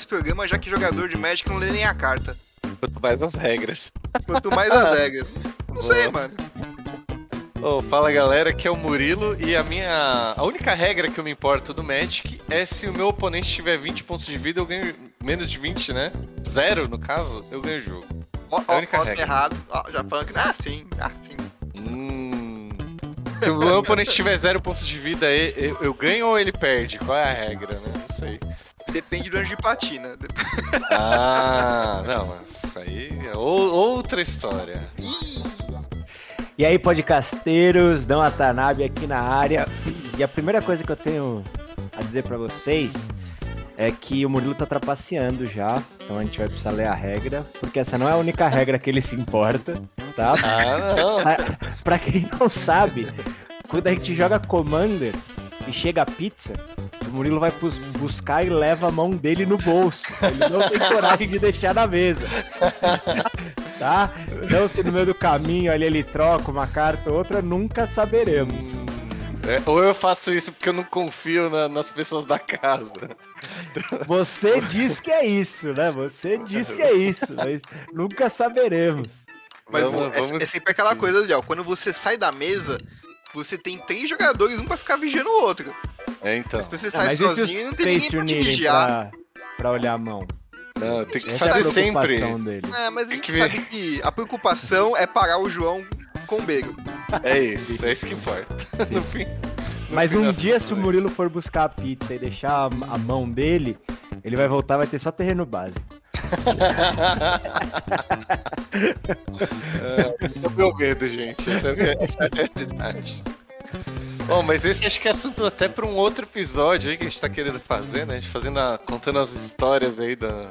esse programa, já que jogador de Magic não lê nem a carta. Quanto mais as regras. Quanto mais as regras. Não sei, mano. Oh, fala galera, aqui é o Murilo e a minha. A única regra que eu me importo do Magic é se o meu oponente tiver 20 pontos de vida, eu ganho menos de 20, né? Zero, no caso, eu ganho o jogo. Ó, É ó, única ó, regra. errado. Ó, já falando que. Ah, sim, ah, sim. Hum. Se o meu oponente tiver zero pontos de vida, eu, eu ganho ou ele perde? Qual é a regra, né? Não sei. Depende do anjo de platina. Dep- Ah, não, mas isso aí é ou- outra história. E aí, podcasteiros, Dão Atanabe aqui na área. E a primeira coisa que eu tenho a dizer pra vocês é que o Murilo tá trapaceando já. Então a gente vai precisar ler a regra, porque essa não é a única regra que ele se importa, tá? Ah, não. Pra quem não sabe, quando a gente joga Commander e chega a pizza, Murilo vai buscar e leva a mão dele no bolso. Ele não tem coragem de deixar na mesa. Tá? Então, se no meio do caminho ali ele troca uma carta ou outra, nunca saberemos. É, ou eu faço isso porque eu não confio na- nas pessoas da casa. Você diz que é isso, né? Você diz que é isso, mas nunca saberemos. Mas Vamos- bom, é, vamos- é sempre aquela coisa, Léo. Quando você sai da mesa, você tem três jogadores, um pra ficar vigiando o outro. É, então. Se você Ah, sai mas e se os sozinho, não tem três ninguém se pra te unirem vigiar. pra, pra olhar a mão? Não, tem que Essa é a fazer sempre. preocupação dele. É, mas a gente que ver. sabe que a preocupação é parar o João com o Bego. É isso, é isso que importa. No fim. no Mas um dia, se o Murilo for buscar a pizza e deixar a, a mão dele, ele vai voltar, vai ter só terreno básico. É o meu medo, gente. Essa é, essa é a realidade. Bom, mas esse acho que é assunto até para um outro episódio aí que a gente tá querendo fazer, né? A gente fazendo a- contando as histórias aí da.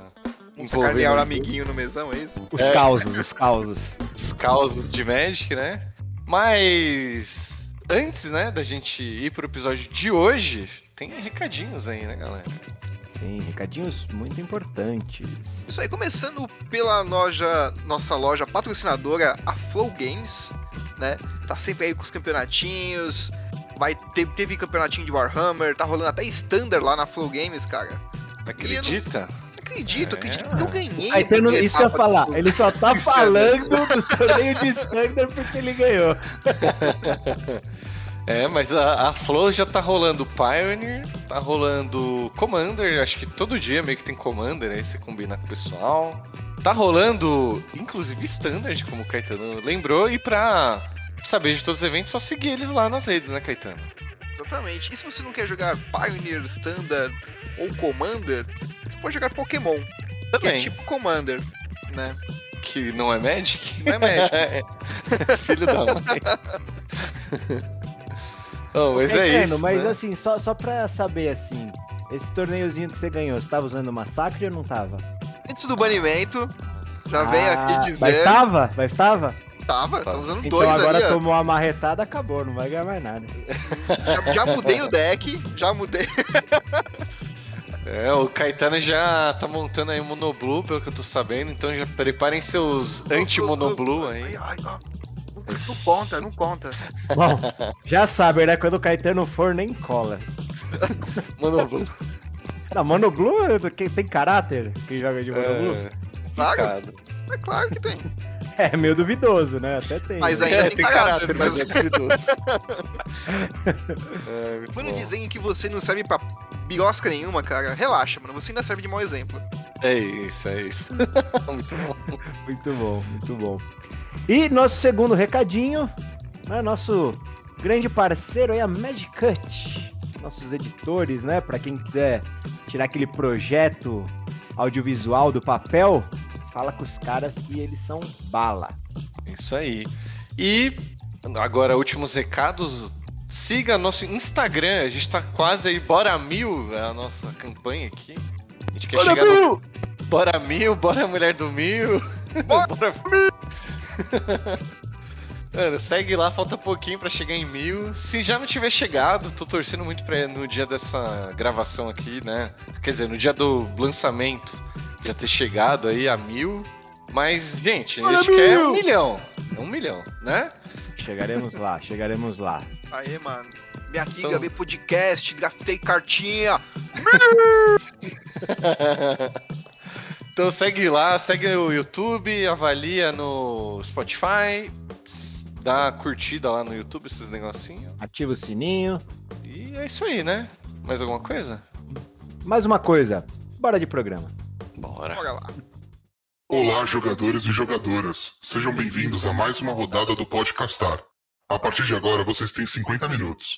Sacanear o amiguinho no mesão, é isso? Os É. causos, os causos. os causos de Magic, né? Mas antes, né, da gente ir pro episódio de hoje, tem recadinhos aí, né, galera? Sim, recadinhos muito importantes. Isso aí, começando pela loja, nossa loja patrocinadora, a Flow Games, né? Tá sempre aí com os campeonatinhos. Vai ter, teve campeonatinho de Warhammer, tá rolando até Standard lá na Flow Games, cara. Acredita? Acredito, É. acredito que eu ganhei. Caetano, a isso que eu ia falar, do- ele só tá do falando do torneio de Standard porque ele ganhou. É, mas a, a Flow já tá rolando Pioneer, tá rolando Commander, acho que todo dia meio que tem Commander, aí você combina com o pessoal. Tá rolando, inclusive, Standard, como o Caetano lembrou, e pra saber de todos os eventos, só seguir eles lá nas redes, né, Caetano? Exatamente. E se você não quer jogar Pioneer, Standard ou Commander, você pode jogar Pokémon, que é Também, tipo Commander, né? que não é Magic? Não é Magic. Filho da mãe. oh, mas é Caetano, isso. mas né? assim, só, só pra saber assim, esse torneiozinho que você ganhou, você tava usando massacre ou não tava? Antes do banimento, já veio Ah, aqui dizer. Mas tava? Mas tava? Tava, tá usando Então dois agora ali, tomou uma marretada, acabou, não vai ganhar mais nada. Já, já mudei o deck, já mudei. É, o Caetano já tá montando aí o Monoblue, pelo que eu tô sabendo, então já preparem seus anti-Monoblue aí. Ai, ai, não, não conta, não conta. Bom, já sabe, né? Quando o Caetano for, nem cola. Monoblue. Não, Mono Blue tem caráter? Quem joga de Blue? É, Claro, complicado. é claro que tem. É, meio duvidoso, né? Até tem. Mas né? ainda É, tem caráter, mas mas- é duvidoso. É, Quando bom. dizem que você não serve pra birosca nenhuma, cara, relaxa, mano. Você ainda serve de mau exemplo. É isso, é isso. muito bom. Muito bom, muito bom. E nosso segundo recadinho, né? Nosso grande parceiro aí, a Magic Cut. Nossos editores, né? Pra quem quiser tirar aquele projeto audiovisual do papel, fala com os caras que eles são bala. Isso aí. E agora, últimos recados. Siga nosso Instagram, a gente tá quase aí, bora mil, é a nossa campanha aqui. A gente quer Bora, chegar no Bill! Bora mil, bora mulher do mil. Bora! bora Mano, segue lá, falta pouquinho pra chegar em mil. Se já não tiver chegado, tô torcendo muito pra no dia dessa gravação aqui, né? Quer dizer, no dia do lançamento, já ter chegado aí a mil. Mas, gente, a Bora, gente quer mil! um milhão. Um milhão, né? Chegaremos lá, chegaremos lá. Aê, mano. Minha aqui, Então- gravei podcast, gastei cartinha. então segue lá, segue o YouTube, avalia no Spotify, dá curtida lá no YouTube, esses negocinhos. Ativa o sininho. E é isso aí, né? Mais alguma coisa? Mais uma coisa. Bora de programa. Bora. Bora lá. Olá, jogadores e jogadoras. Sejam bem-vindos a mais uma rodada do Podcastar. A partir de agora, vocês têm 50 minutos.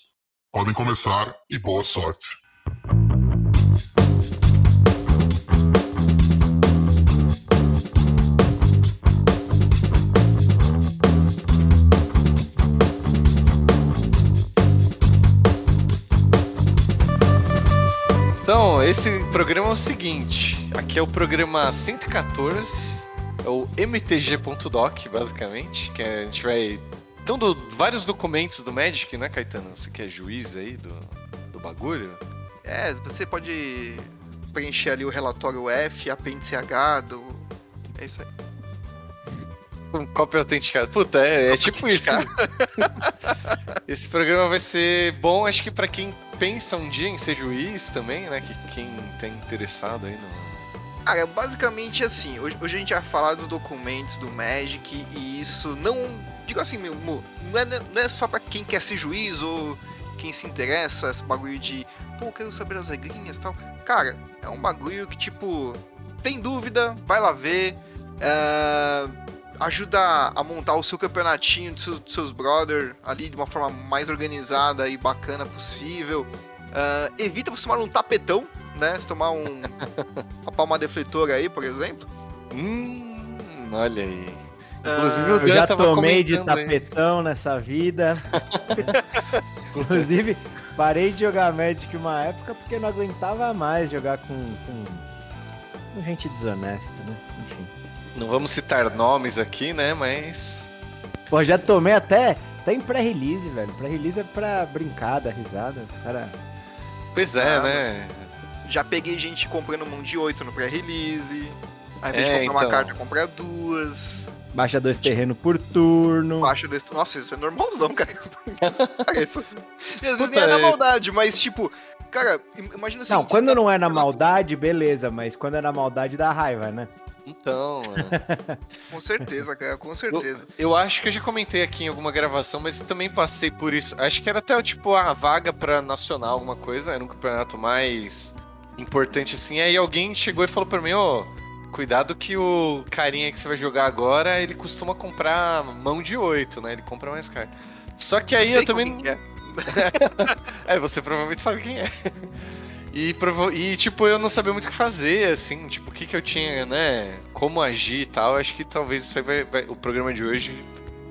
Podem começar e boa sorte. Então, esse programa é o seguinte: aqui é o programa 114, é o mtg.doc, basicamente, que a gente vai. Então, do, vários documentos do Magic, né, Caetano? Você que é juiz aí do, do bagulho? É, você pode preencher ali o relatório F, apêndice H do. É isso aí. Um cópia autenticada. Puta, é, é tipo isso. Esse programa vai ser bom, acho que pra quem pensa um dia em ser juiz também, né? Que quem tá interessado aí no. Cara, basicamente assim, hoje, hoje a gente vai falar dos documentos do Magic e isso não. Digo assim, meu, não é, não é só pra quem quer ser juiz ou quem se interessa, esse bagulho de, pô, quero saber as regrinhas e tal. Cara, é um bagulho que, tipo, tem dúvida, vai lá ver. É, ajuda a montar o seu campeonatinho dos seus, dos seus brothers ali de uma forma mais organizada e bacana possível. Uh, evita você tomar um tapetão, né? Se tomar um, uma palma defletora aí, por exemplo. Hum, olha aí. Inclusive, uh, eu já tomei de tapetão aí. nessa vida. Inclusive, parei de jogar Magic uma época porque não aguentava mais jogar com, com, com gente desonesta, né? Enfim. Não vamos citar nomes aqui, né? Mas. Pô, já tomei até, até em pré-release, velho. Pré-release é pra brincar, dar risada. Os caras. Pois é, ah, né? Já peguei gente comprando mão de 8 no pré-release. Ao invés é, de comprar então... uma carta, comprar duas. Baixa dois terrenos por turno. Baixa dois. Nossa, isso é normalzão, cara. isso. nem é na maldade, mas tipo, cara, imagina assim. Não, quando tá não é na maldade, beleza, mas quando é na maldade dá raiva, né? Então. É. com certeza, cara, com certeza. Eu, eu, acho que eu já comentei aqui em alguma gravação, mas também passei por isso. Acho que era até tipo a vaga pra nacional, alguma coisa. Era um campeonato mais importante assim. Aí alguém chegou e falou pra mim: Ô, oh, cuidado que o carinha que você vai jogar agora, ele costuma comprar mão de oito, né? Ele compra mais caro. Só que aí eu, eu também. É. é, você provavelmente sabe quem é. E, e, tipo, eu não sabia muito o que fazer, assim, tipo, o que que eu tinha, né? Como agir e tal. Acho que talvez isso aí vai, vai o programa de hoje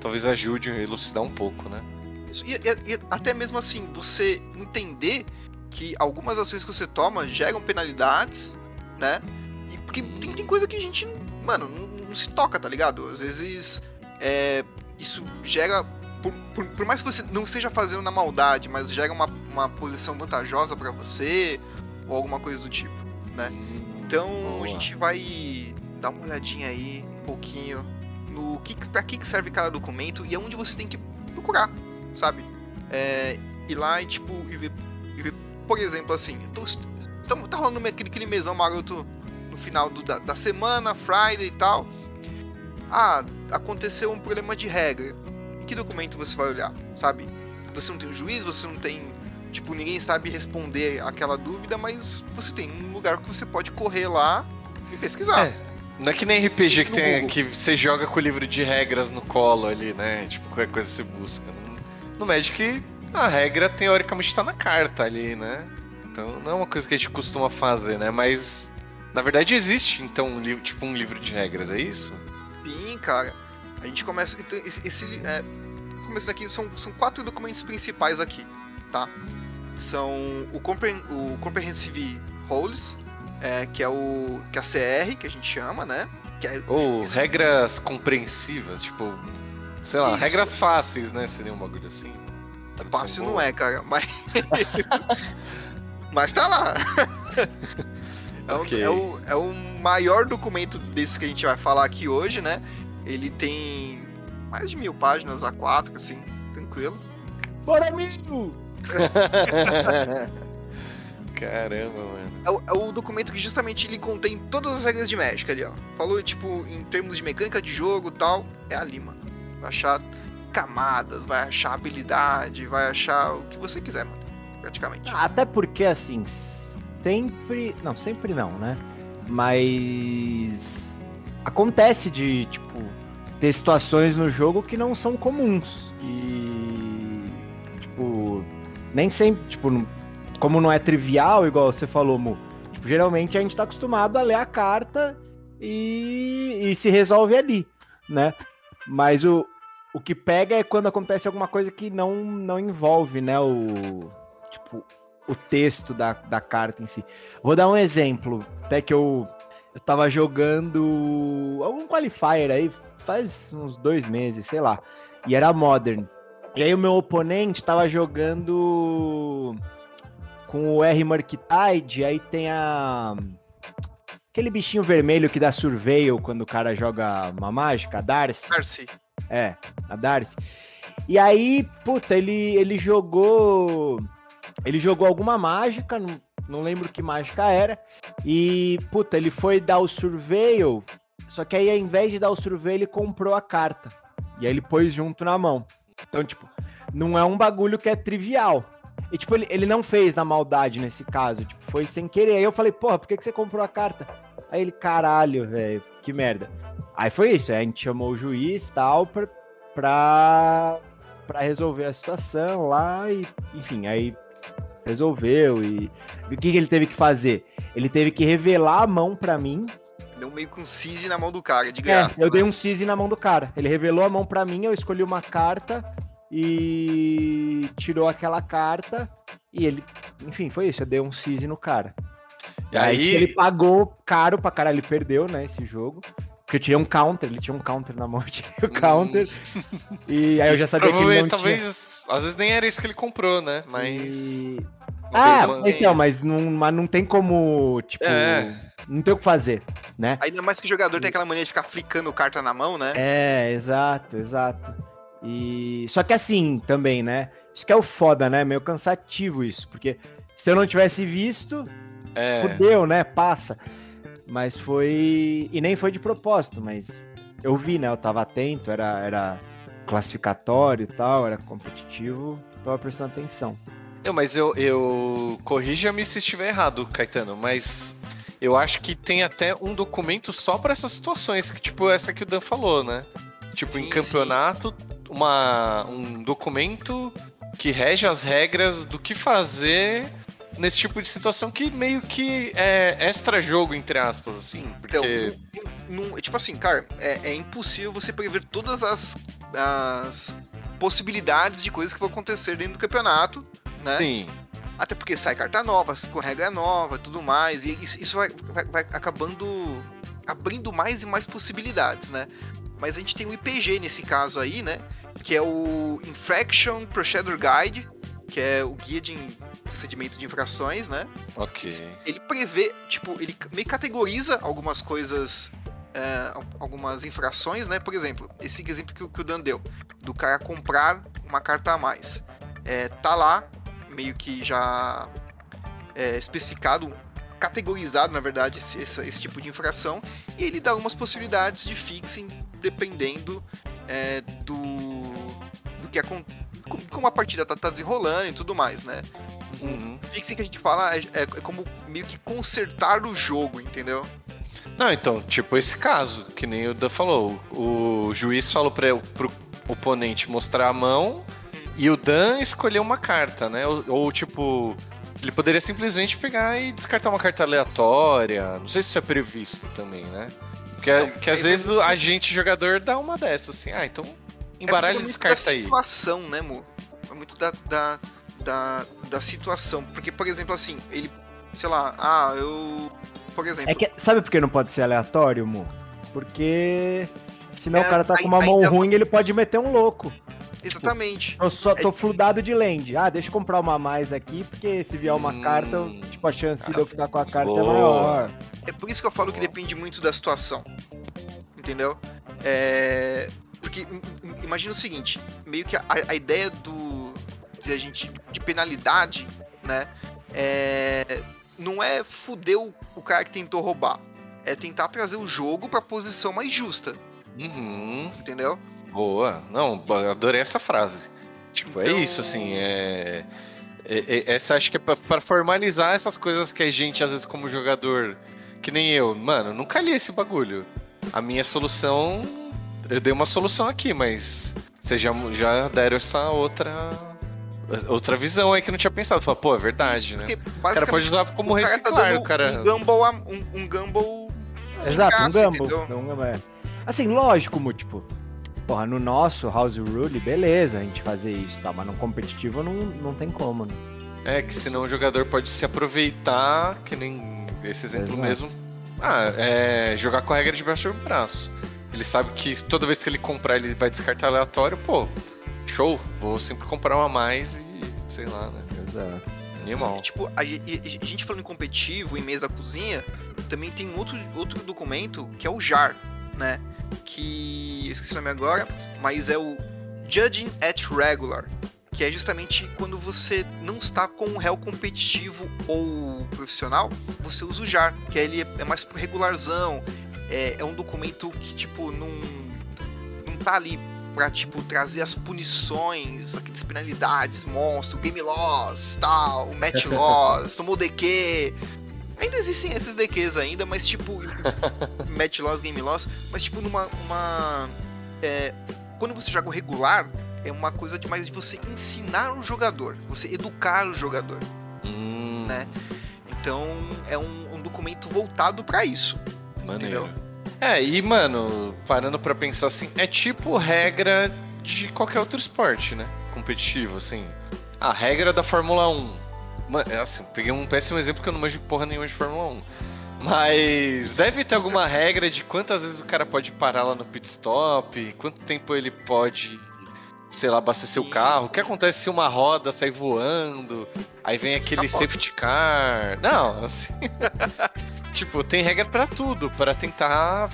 talvez ajude a elucidar um pouco, né? Isso, e, e, e, até mesmo assim, você entender que algumas ações que você toma geram penalidades, né? E porque tem, tem coisa que a gente, mano, não, não, se toca, tá ligado? Às vezes é, isso gera. Por, por, por, mais que você não esteja fazendo na maldade, mas gera uma, uma posição vantajosa para você, ou alguma coisa do tipo, né? Hum, então boa. a gente vai dar uma olhadinha aí um pouquinho no que para que serve cada documento e aonde você tem que procurar, sabe? É, ir lá e tipo e ver, e ver por exemplo assim, tô, tô, tá rolando aquele, aquele mesão maroto no final do, da, da semana, Friday e tal. Ah, aconteceu um problema de regra. Em que documento você vai olhar, sabe? Você não tem um juiz, você não tem Tipo, ninguém sabe responder aquela dúvida, mas você tem um lugar que você pode correr lá e pesquisar. É. Não é que nem RPG que, tem, que você joga com o livro de regras no colo ali, né? Tipo, qualquer coisa você busca. No Magic, a regra teoricamente tá na carta ali, né? Então não é uma coisa que a gente costuma fazer, né? Mas na verdade existe então um livro, tipo um livro de regras, é isso? Sim, cara. A gente começa. Então, esse, esse é, começando aqui, são, são quatro documentos principais aqui, tá? São o, Compre o Comprehensive Rules, é, que é o que é a CR, que a gente chama, né? Que é, Ou isso... regras compreensivas, tipo, sei lá, isso. regras fáceis, né? Seria um bagulho assim. Fácil boa. não é, cara, mas. mas tá lá. é, okay. é, o, é o maior documento desse que a gente vai falar aqui hoje, né? Ele tem mais de mil páginas A4, assim, tranquilo. Bora, amigo! Caramba, mano. É o, é o documento que justamente ele contém todas as regras de Magic ali, ó. Falou, tipo, em termos de mecânica de jogo e tal, é ali, mano. Vai achar camadas, vai achar habilidade, vai achar o que você quiser, mano. Praticamente. Até porque, assim, sempre. Não, sempre não, né? Mas. Acontece de, tipo, ter situações no jogo que não são comuns. E. Tipo. Nem sempre. Tipo, como não é trivial, igual você falou, Mu. Tipo, geralmente a gente tá acostumado a ler a carta e, e se resolve ali, né? Mas o, o que pega é quando acontece alguma coisa que não, não envolve, né? O. Tipo, o texto da, da carta em si. Vou dar um exemplo, até que eu, eu tava jogando algum qualifier aí, faz uns dois meses, sei lá, e era Modern. E aí o meu oponente tava jogando com o R Murktide, aí tem a... Aquele bichinho vermelho que dá surveil quando o cara joga uma mágica, a Darcy. Darcy. É, a Darcy. E aí, puta, ele, ele jogou. Ele jogou alguma mágica, não, não lembro que mágica era. E, puta, ele foi dar o surveil. Só que aí, ao invés de dar o surveil, ele comprou a carta. E aí ele pôs junto na mão. Então, tipo, não é um bagulho que é trivial. E, tipo, ele, ele não fez na maldade nesse caso. Tipo, foi sem querer. Aí eu falei, porra, por que, que você comprou a carta? Aí ele, caralho, velho, que merda. Aí foi isso, aí a gente chamou o juiz e tal pra, pra, pra resolver a situação lá e, enfim, aí resolveu e, e o que, que ele teve que fazer? Ele teve que revelar a mão pra mim. Deu meio com seize na mão do cara, de É, graça. eu né? dei um seize na mão do cara. Ele revelou a mão pra mim, eu escolhi uma carta e tirou aquela carta e ele, enfim, foi isso, eu dei um seize no cara. E Aí, aí, tipo, ele pagou caro pra caralho, ele perdeu, né, esse jogo. Porque eu tinha um counter, ele tinha um counter na mão, eu tinha o counter. E aí eu já sabia que ele não provavelmente, tinha. Às vezes nem era isso que ele comprou, né? Mas... E- Ah, então, mas não, mas não tem como, tipo, É. não tem o que fazer, né? Ainda mais que o jogador tem aquela mania de ficar flicando carta na mão, né? É, exato, exato. E só que assim também, né? Isso que é o foda, né? Meio cansativo isso, porque se eu não tivesse visto, É, fudeu, né? Passa. Mas foi. E nem foi de propósito, mas eu vi, né? Eu tava atento, era, era classificatório e tal, era competitivo, tava prestando atenção. Eu, mas eu, eu corrija-me se estiver errado, Caetano, mas eu acho que tem até um documento só para essas situações, que tipo essa que o Dan falou, né? Tipo, Sim, em campeonato, uma, um documento que rege as regras do que fazer nesse tipo de situação que meio que é extra jogo, entre aspas, assim. Então, Porque. não- tipo assim, cara, é, é impossível você prever todas as, as possibilidades de coisas que vão acontecer dentro do campeonato, né? Sim. Até porque sai carta nova, com regra nova e tudo mais, e isso, vai, vai- vai acabando abrindo mais e mais possibilidades, né? Mas a gente tem o IPG nesse caso aí, né? Que é o Infraction Procedure Guide, que é o guia de procedimento de infrações, né? Ok. ele prevê, tipo, ele meio categoriza algumas coisas, é, al- algumas infrações, né? Por exemplo, esse exemplo que, o- que o Dan deu, do cara comprar uma carta a mais. É, tá lá, meio que já é, especificado, categorizado, na verdade, esse, essa- esse tipo de infração, e ele dá algumas possibilidades de fixing dependendo é, do, do que acon- como- como a partida tá, tá desenrolando e tudo mais, né? Uhum. fixing que a gente fala é, é como meio que consertar o jogo, entendeu? Não, então, tipo esse caso, que nem o Dan falou. O, juiz falou pra, pro oponente mostrar a mão e o Dan escolheu uma carta, né? Ou, ou, tipo, ele poderia simplesmente pegar e descartar uma carta aleatória. Não sei se isso é previsto também, né? Porque Não, que às vezes o agente jogador dá uma dessas, assim, ah, então embaralha é e muito descarta da aí. situação, né, Mo? É muito da, da, da, da situação. Porque, por exemplo, assim, ele, sei lá, ah, eu. Por exemplo, É que, sabe por que não pode ser aleatório, Mu? Porque senão É, o cara tá aí- com uma mão ruim, ele pode meter um louco. exatamente. Eu só tô É- fludado de land. Ah, deixa eu comprar uma a mais aqui, porque se vier uma Hum. carta, tipo, a chance de eu ficar com a carta é Boa. maior. É por isso que eu falo que depende muito da situação. Entendeu? É. Porque im- im- imagina o seguinte, meio que a, a ideia do. De a gente. de penalidade, né? é, não é fuder o, o cara que tentou roubar. É tentar trazer o jogo pra posição mais justa, Uhum. entendeu? Boa. Não, adorei essa frase. Tipo, é Então- isso, assim, é... é- é- Essa acho que é pra, pra formalizar essas coisas que a gente, às vezes, como jogador, que nem eu, mano, nunca li esse bagulho. A minha solução. Eu dei uma solução aqui, mas vocês já, já deram essa outra. Outra visão aí que eu não tinha pensado. Falei, pô, é verdade, Isso, né? porque O cara pode usar como o cara tá o cara. um gamble, um, um gamble Exato, um gamble. entendeu? Um gamble, é. Assim, lógico, tipo, porra, no nosso House Rule, beleza a gente fazer isso, tá? Mas no competitivo não, não tem como, né? É, que senão o jogador pode se aproveitar, que nem esse exemplo Exato. mesmo. Ah, é jogar com a regra de braço por braço. Ele sabe que toda vez que ele comprar, ele vai descartar aleatório, pô, show, vou sempre comprar uma a mais e sei lá, né? Exato. Animal. E, tipo, a, e- a gente falando em competitivo, em mesa da cozinha, também tem outro, outro documento que é o JAR, né? Que. eu esqueci o nome agora, mas é o Judging at Regular. Que é justamente quando você não está com um réu competitivo ou profissional, você usa o JAR, que ele é mais regularzão. É, é um documento que, tipo, não, não tá ali pra, tipo, trazer as punições, aquelas penalidades, monstro, game loss, tal, match loss, tomou DQ. Ainda existem esses DQs ainda, mas tipo, match loss, game loss, mas tipo numa, uma, é, quando você joga o regular, é uma coisa de mais de você ensinar o jogador, você educar o jogador, Hum, né? Então é um, um documento voltado pra isso. maneiro. É, e mano, parando pra pensar assim, é tipo regra de qualquer outro esporte, né? Competitivo, assim. A regra da Fórmula 1. Mano, é assim, peguei um péssimo exemplo que eu não manjo porra nenhuma de Fórmula 1. Mas deve ter alguma regra de quantas vezes o cara pode parar lá no pit stop, quanto tempo ele pode, sei lá, abastecer o carro. O que acontece se uma roda sai voando, aí vem aquele safety car. Não, assim. tipo, tem regra pra tudo, pra tentar.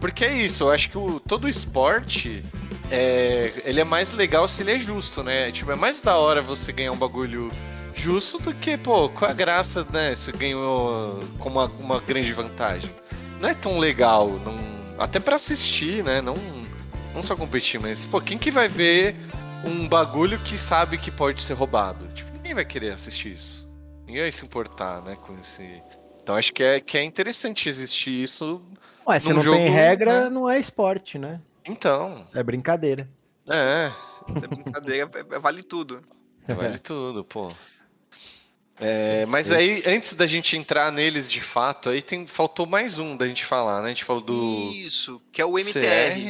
Porque é isso, eu acho que o, todo esporte. É, ele é mais legal se ele é justo, né? Tipo, é mais da hora você ganhar um bagulho justo do que, pô, qual a graça, né? Você ganhou com uma, uma grande vantagem. Não é tão legal, não, até pra assistir, né? Não, não só competir, mas, pô, quem que vai ver um bagulho que sabe que pode ser roubado? Tipo, ninguém vai querer assistir isso. Ninguém vai se importar, né, com esse... Então acho que é, que é interessante existir isso. Ué, se não tem jogo, regra, né? não é esporte, né? Então, É brincadeira. é, É brincadeira, é- é- vale tudo. Vale tudo, pô. É, mas aí, antes da gente entrar neles de fato, aí tem, faltou mais um da gente falar, né? A gente falou do Isso, que é o MTR.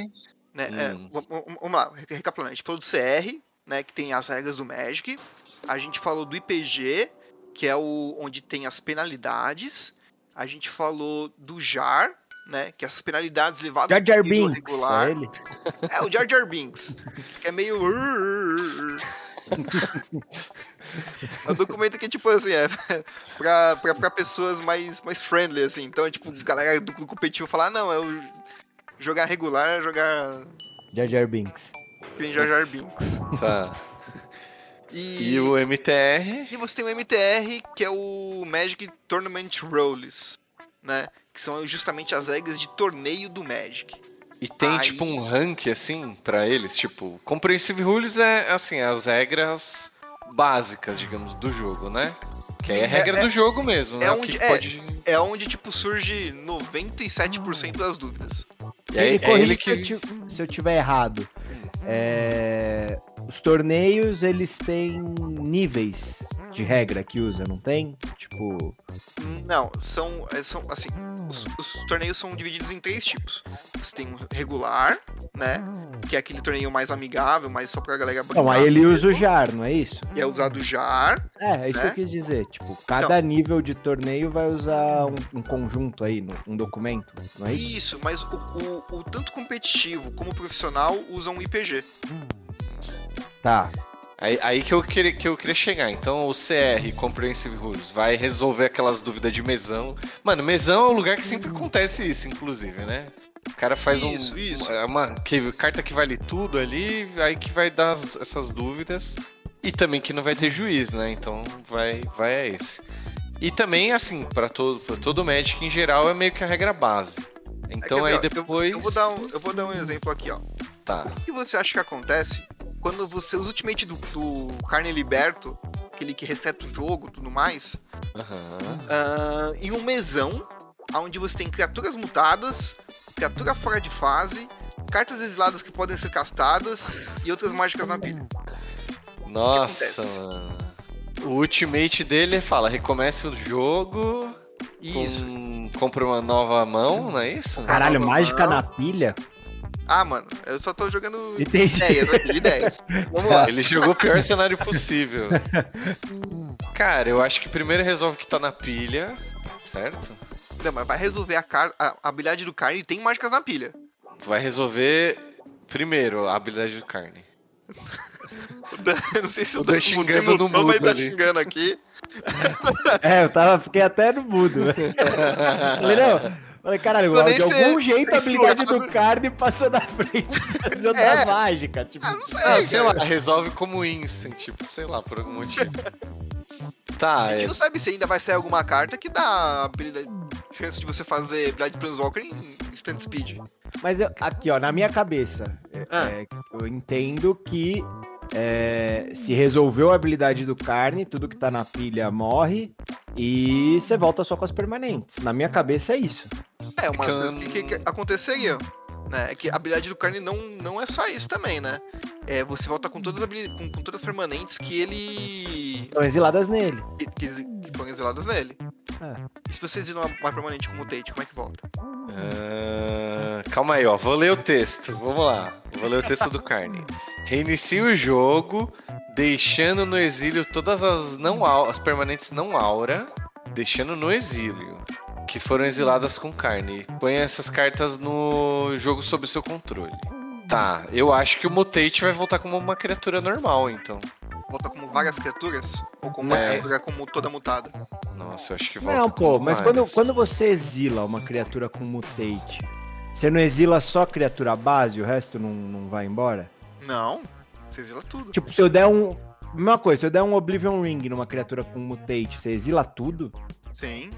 CR. né? É, Hum. v- vamos lá, re- recapitulando. A gente falou do CR, né? Que tem as regras do Magic. A gente falou do IPG, que é o onde tem as penalidades. A gente falou do JAR, né? Que é essas penalidades levadas Jar Jar Binks, regular. é ele. É, o Jar Jar Binks. que é meio. É um documento que, tipo assim, é pra, pra, pra pessoas mais, mais friendly, assim. Então, é tipo, galera do, do competitivo falar, "Ah, não, é o jogar regular, é jogar Jar Jar Binks. tem Jar Jar Binks. Tá. E, E o MTR. e você tem o MTR, que é o Magic Tournament Rules, né? Que são justamente as regras de torneio do Magic. E tem Aí- tipo um rank assim pra eles, tipo, Comprehensive Rules é assim, as regras básicas, digamos, do jogo, né? Que aí é É- regra é- do jogo mesmo, né? é onde- que é. pode. É onde, tipo, surge 97% das dúvidas. E aí, Me é ele se, eu que. se eu tiver errado. É, Os torneios, eles têm níveis de regra que usa, não tem? Tipo, Não, são, é, são assim, os, os torneios são divididos em três tipos. Você tem um regular, né? Que é aquele torneio mais amigável, mais só pra galera não, aí ele usa o JAR, não é isso? E é usado JAR. É, é isso que Né? eu quis dizer. Tipo, cada nível de torneio vai usar um, um conjunto aí, um documento, não é isso? Isso, mas o, o, o tanto competitivo como profissional usam o IPG. Tá. Aí, aí que, eu queria, que eu queria chegar. Então o CR, Comprehensive Rules, vai resolver aquelas dúvidas de mesão. Mano, mesão é um lugar que sempre acontece isso, inclusive, né? O cara faz um, Isso, isso. uma, uma que- carta que vale tudo ali, aí que vai dar as- essas dúvidas. E também que não vai ter juiz, né? Então vai, vai a esse. E também, assim, para todo, pra todo Magic em geral é meio que a regra base. Então É, aí ver, ó, eu- depois. Eu, vou dar um, eu vou dar um exemplo aqui, ó. Tá. O que você acha que acontece quando você usa o ultimate do, do Carne Liberto, aquele que reseta o jogo e tudo mais, Aham. ah, em um mesão, onde você tem criaturas mutadas, criatura fora de fase, cartas exiladas que podem ser castadas e outras mágicas na pilha. Nossa, acontece? mano. O ultimate dele fala: recomece o jogo, Isso. com... compra uma nova mão, não é isso? Caralho, mágica não. na pilha? Ah, mano, eu só tô jogando Entendi. ideias aqui, ideias. Vamos lá. Ele jogou o pior cenário possível. Cara, eu acho que primeiro resolve que tá na pilha, certo? Não, mas vai resolver a, car- a habilidade do Carne e tem mágicas na pilha. Vai resolver primeiro a habilidade do carne. Eu não sei se O Dan xingando no mas mudo tá ali. xingando aqui. É, eu tava, fiquei até no mudo. Falei, não. Falei, caralho, Tô nem de algum jeito a habilidade do carne passou na frente de outra É. mágica. Tipo, Ah, não sei, Ah, sei lá, resolve como instant, tipo, sei lá, por algum motivo. Tá, A gente é, não sabe se ainda vai sair alguma carta que dá a habilidade, chance de você fazer habilidade de Planeswalker em instant speed. Mas eu- aqui, ó, na minha cabeça, é- Ah. é, eu entendo que é, se resolveu a habilidade do carne, tudo que tá na pilha morre e você volta só com as permanentes. Na minha cabeça é isso. É, uma que das eu coisas que, que- que aconteceria. Né? É que a habilidade do Carne não, não é só isso também, né? É, você volta com todas as, com, com todas as permanentes que ele. Estão exiladas nele. que, foram exiladas nele. É. E se você exila uma, uma permanente com mutate, como é que volta? Ah, calma aí, ó. Vou ler o texto. Vamos lá. Vou ler o texto do Carne. Reinicie o jogo, deixando no exílio todas as não as permanentes não aura, deixando no exílio, que foram exiladas com carne. Põe essas cartas no jogo sob seu controle. Tá, eu acho que o Mutate vai voltar como uma criatura normal, então. Volta como várias criaturas? Ou como uma É. criatura como toda mutada? Nossa, eu acho que volta Não, pô, como mas quando, quando você exila uma criatura com mutate, você não exila só criatura base, o resto não, não vai embora? Não, você exila tudo. Tipo, se eu der um. Mesma coisa, se eu der um Oblivion Ring numa criatura com mutate, você exila tudo Sim.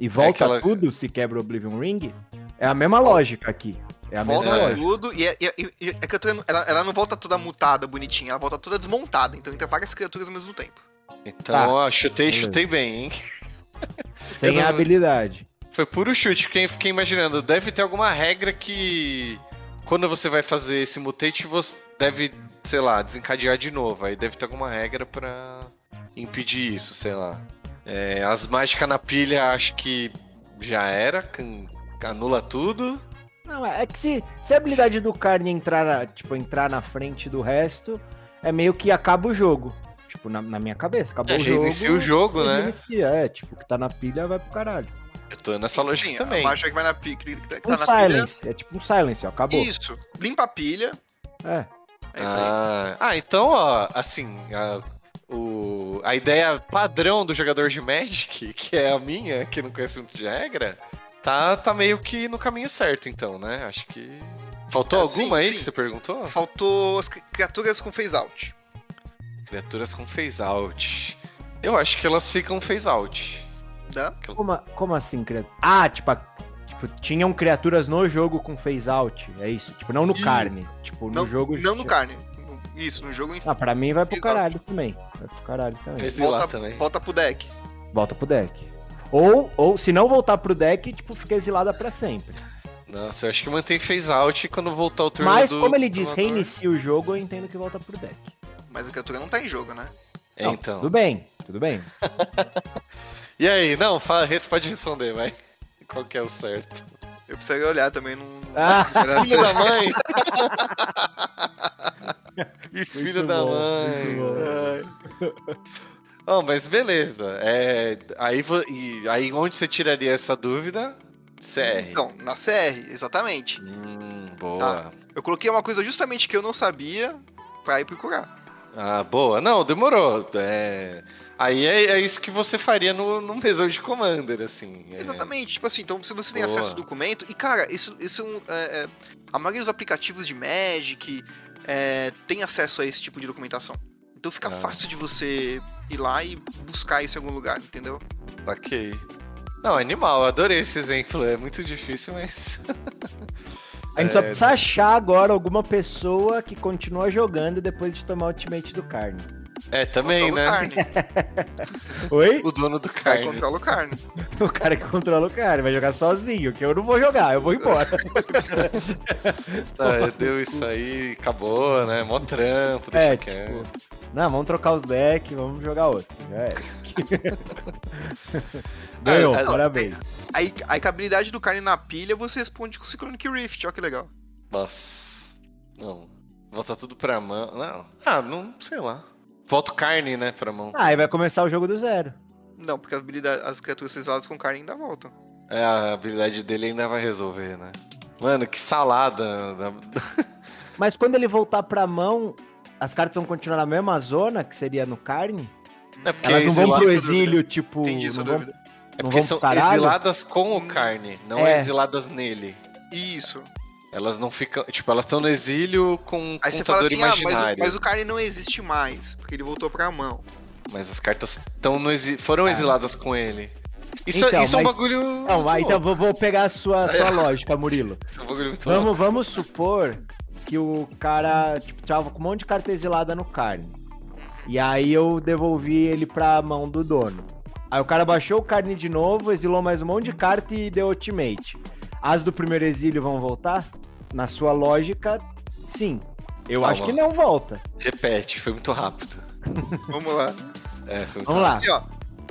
e volta aquela- tudo se quebra o Oblivion Ring? É a mesma lógica aqui. É a volta mesma É. lógica. tudo e, é- e, e- e a criatura, ela, ela não volta toda mutada, bonitinha, ela volta toda desmontada. Então entra várias criaturas ao mesmo tempo. Então, Tá. ó, chutei, Beleza. chutei bem, hein? Sem eu a não- habilidade. Foi puro chute, quem fiquei imaginando. Deve ter alguma regra que quando você vai fazer esse mutate, você deve, sei lá, desencadear de novo. Aí deve ter alguma regra pra impedir isso, sei lá. É, as mágicas na pilha, acho que já era, can- anula tudo. Não, é que se, se a habilidade do carne entrar, na- tipo, entrar na frente do resto, é meio que acaba o jogo. Tipo, na, na minha cabeça, acabou É, o jogo. reinicia o jogo, né? reinicia, é, tipo, o que tá na pilha vai pro caralho. Eu tô nessa lógica Sim, também. A mágica que vai na pilha. Que, tá Um na pilha. silence, é tipo um silence, ó, acabou. Isso. Limpa a pilha. É. É isso aí. Ah, ah, então, ó, assim, a, o, a ideia padrão do jogador de Magic, que é a minha, que não conhece muito de regra, tá, tá meio que no caminho certo, então, né? Acho que. Faltou É, alguma sim, aí sim. que você perguntou? Faltou as cri- criaturas com phase out. Criaturas com phase out. Eu acho que elas ficam phase out. Tá? Como, como assim, criatura? Ah, tipo, a- tipo, tinham criaturas no jogo com phase out, é isso? Tipo, não no Ih, carne. Tipo, no Não, jogo. não no tinha- carne. Isso, no jogo Ah, pra mim vai pro caralho também. Vai pro caralho também. Volta, também. volta pro deck. Volta pro deck. Ou, ou se não voltar pro deck, tipo, fica exilada pra sempre. Nossa, eu acho que mantém phase out e quando voltar o turno Mas do como ele diz, reinicia o jogo, eu entendo que volta pro deck. Mas a criatura não tá em jogo, né? É, Não, então. Tudo bem, tudo bem. E aí, não, fala, pode responder, vai. Qual que é o certo? Eu precisaria olhar também num. Ah, Filho da mãe! que filho Muito da bom, mãe! Oh, mas beleza. É, aí, aí onde você tiraria essa dúvida? CR. Então, na CR, exatamente. Hum, boa. Tá. Eu coloquei uma coisa justamente que eu não sabia pra ir procurar. Ah, boa. Não, demorou. É, Aí é, é isso que você faria no, no mesão de Commander, assim. É, Exatamente, tipo assim, então se você tem Boa. acesso ao documento, e cara, isso, isso é um, é, é, a maioria dos aplicativos de Magic é, tem acesso a esse tipo de documentação. Então fica Ah. fácil de você ir lá e buscar isso em algum lugar, entendeu? Ok. Não, animal, eu adorei esse exemplo. É muito difícil, mas. A gente só precisa achar agora alguma pessoa que continua jogando depois de tomar o ultimate do carne. É, também, né? É. Oi? O dono do Aí carne. controla o carne. O cara que controla o carne vai jogar sozinho, que eu não vou jogar, eu vou embora. Ah, deu isso aí, acabou, né? Mó trampo, deixa É, tipo, não, vamos trocar os decks, vamos jogar outro. Já é isso aqui. Ganhou, ah, parabéns. Aí, aí com a habilidade do carne na pilha, você responde com o Cyclonic Rift, ó que legal. Nossa. Não. Volta tudo pra mão. Não. Ah, não, sei lá. Volta carne, né, pra mão. Ah, aí vai começar o jogo do zero. Não, porque as, habilidades, as criaturas seladas com carne ainda voltam. É, a habilidade dele ainda vai resolver, né? Mano, que salada. Mas quando ele voltar pra mão, as cartas vão continuar na mesma zona, que seria no carne? É porque Elas não vão pro exílio, tipo. Entendi essa não vão- dúvida. É porque são caralho? exiladas com o carne, não É. exiladas nele. Isso. Elas não ficam. Tipo, elas estão no exílio com um Aí você fala contador assim, ah, mas o, imaginário. mas o carne não existe mais, porque ele voltou pra mão. Mas as cartas estão no exi... foram Ah. exiladas com ele. Isso, Então, isso é um mas- bagulho. Não, então louco. vou, vou pegar a sua, a sua lógica, Murilo. Isso é um bagulho muito louco. Vamos, vamos supor que o cara, tipo, tava com um monte de carta exilada no carne. E aí eu devolvi ele pra mão do dono. Aí o cara baixou o carne de novo, exilou mais um monte de carta e deu ultimate. As do primeiro exílio vão voltar? Na sua lógica, sim. Eu Calma. acho que não volta. Repete, foi muito rápido. Vamos lá. É, foi muito Vamos lá. Assim, ó,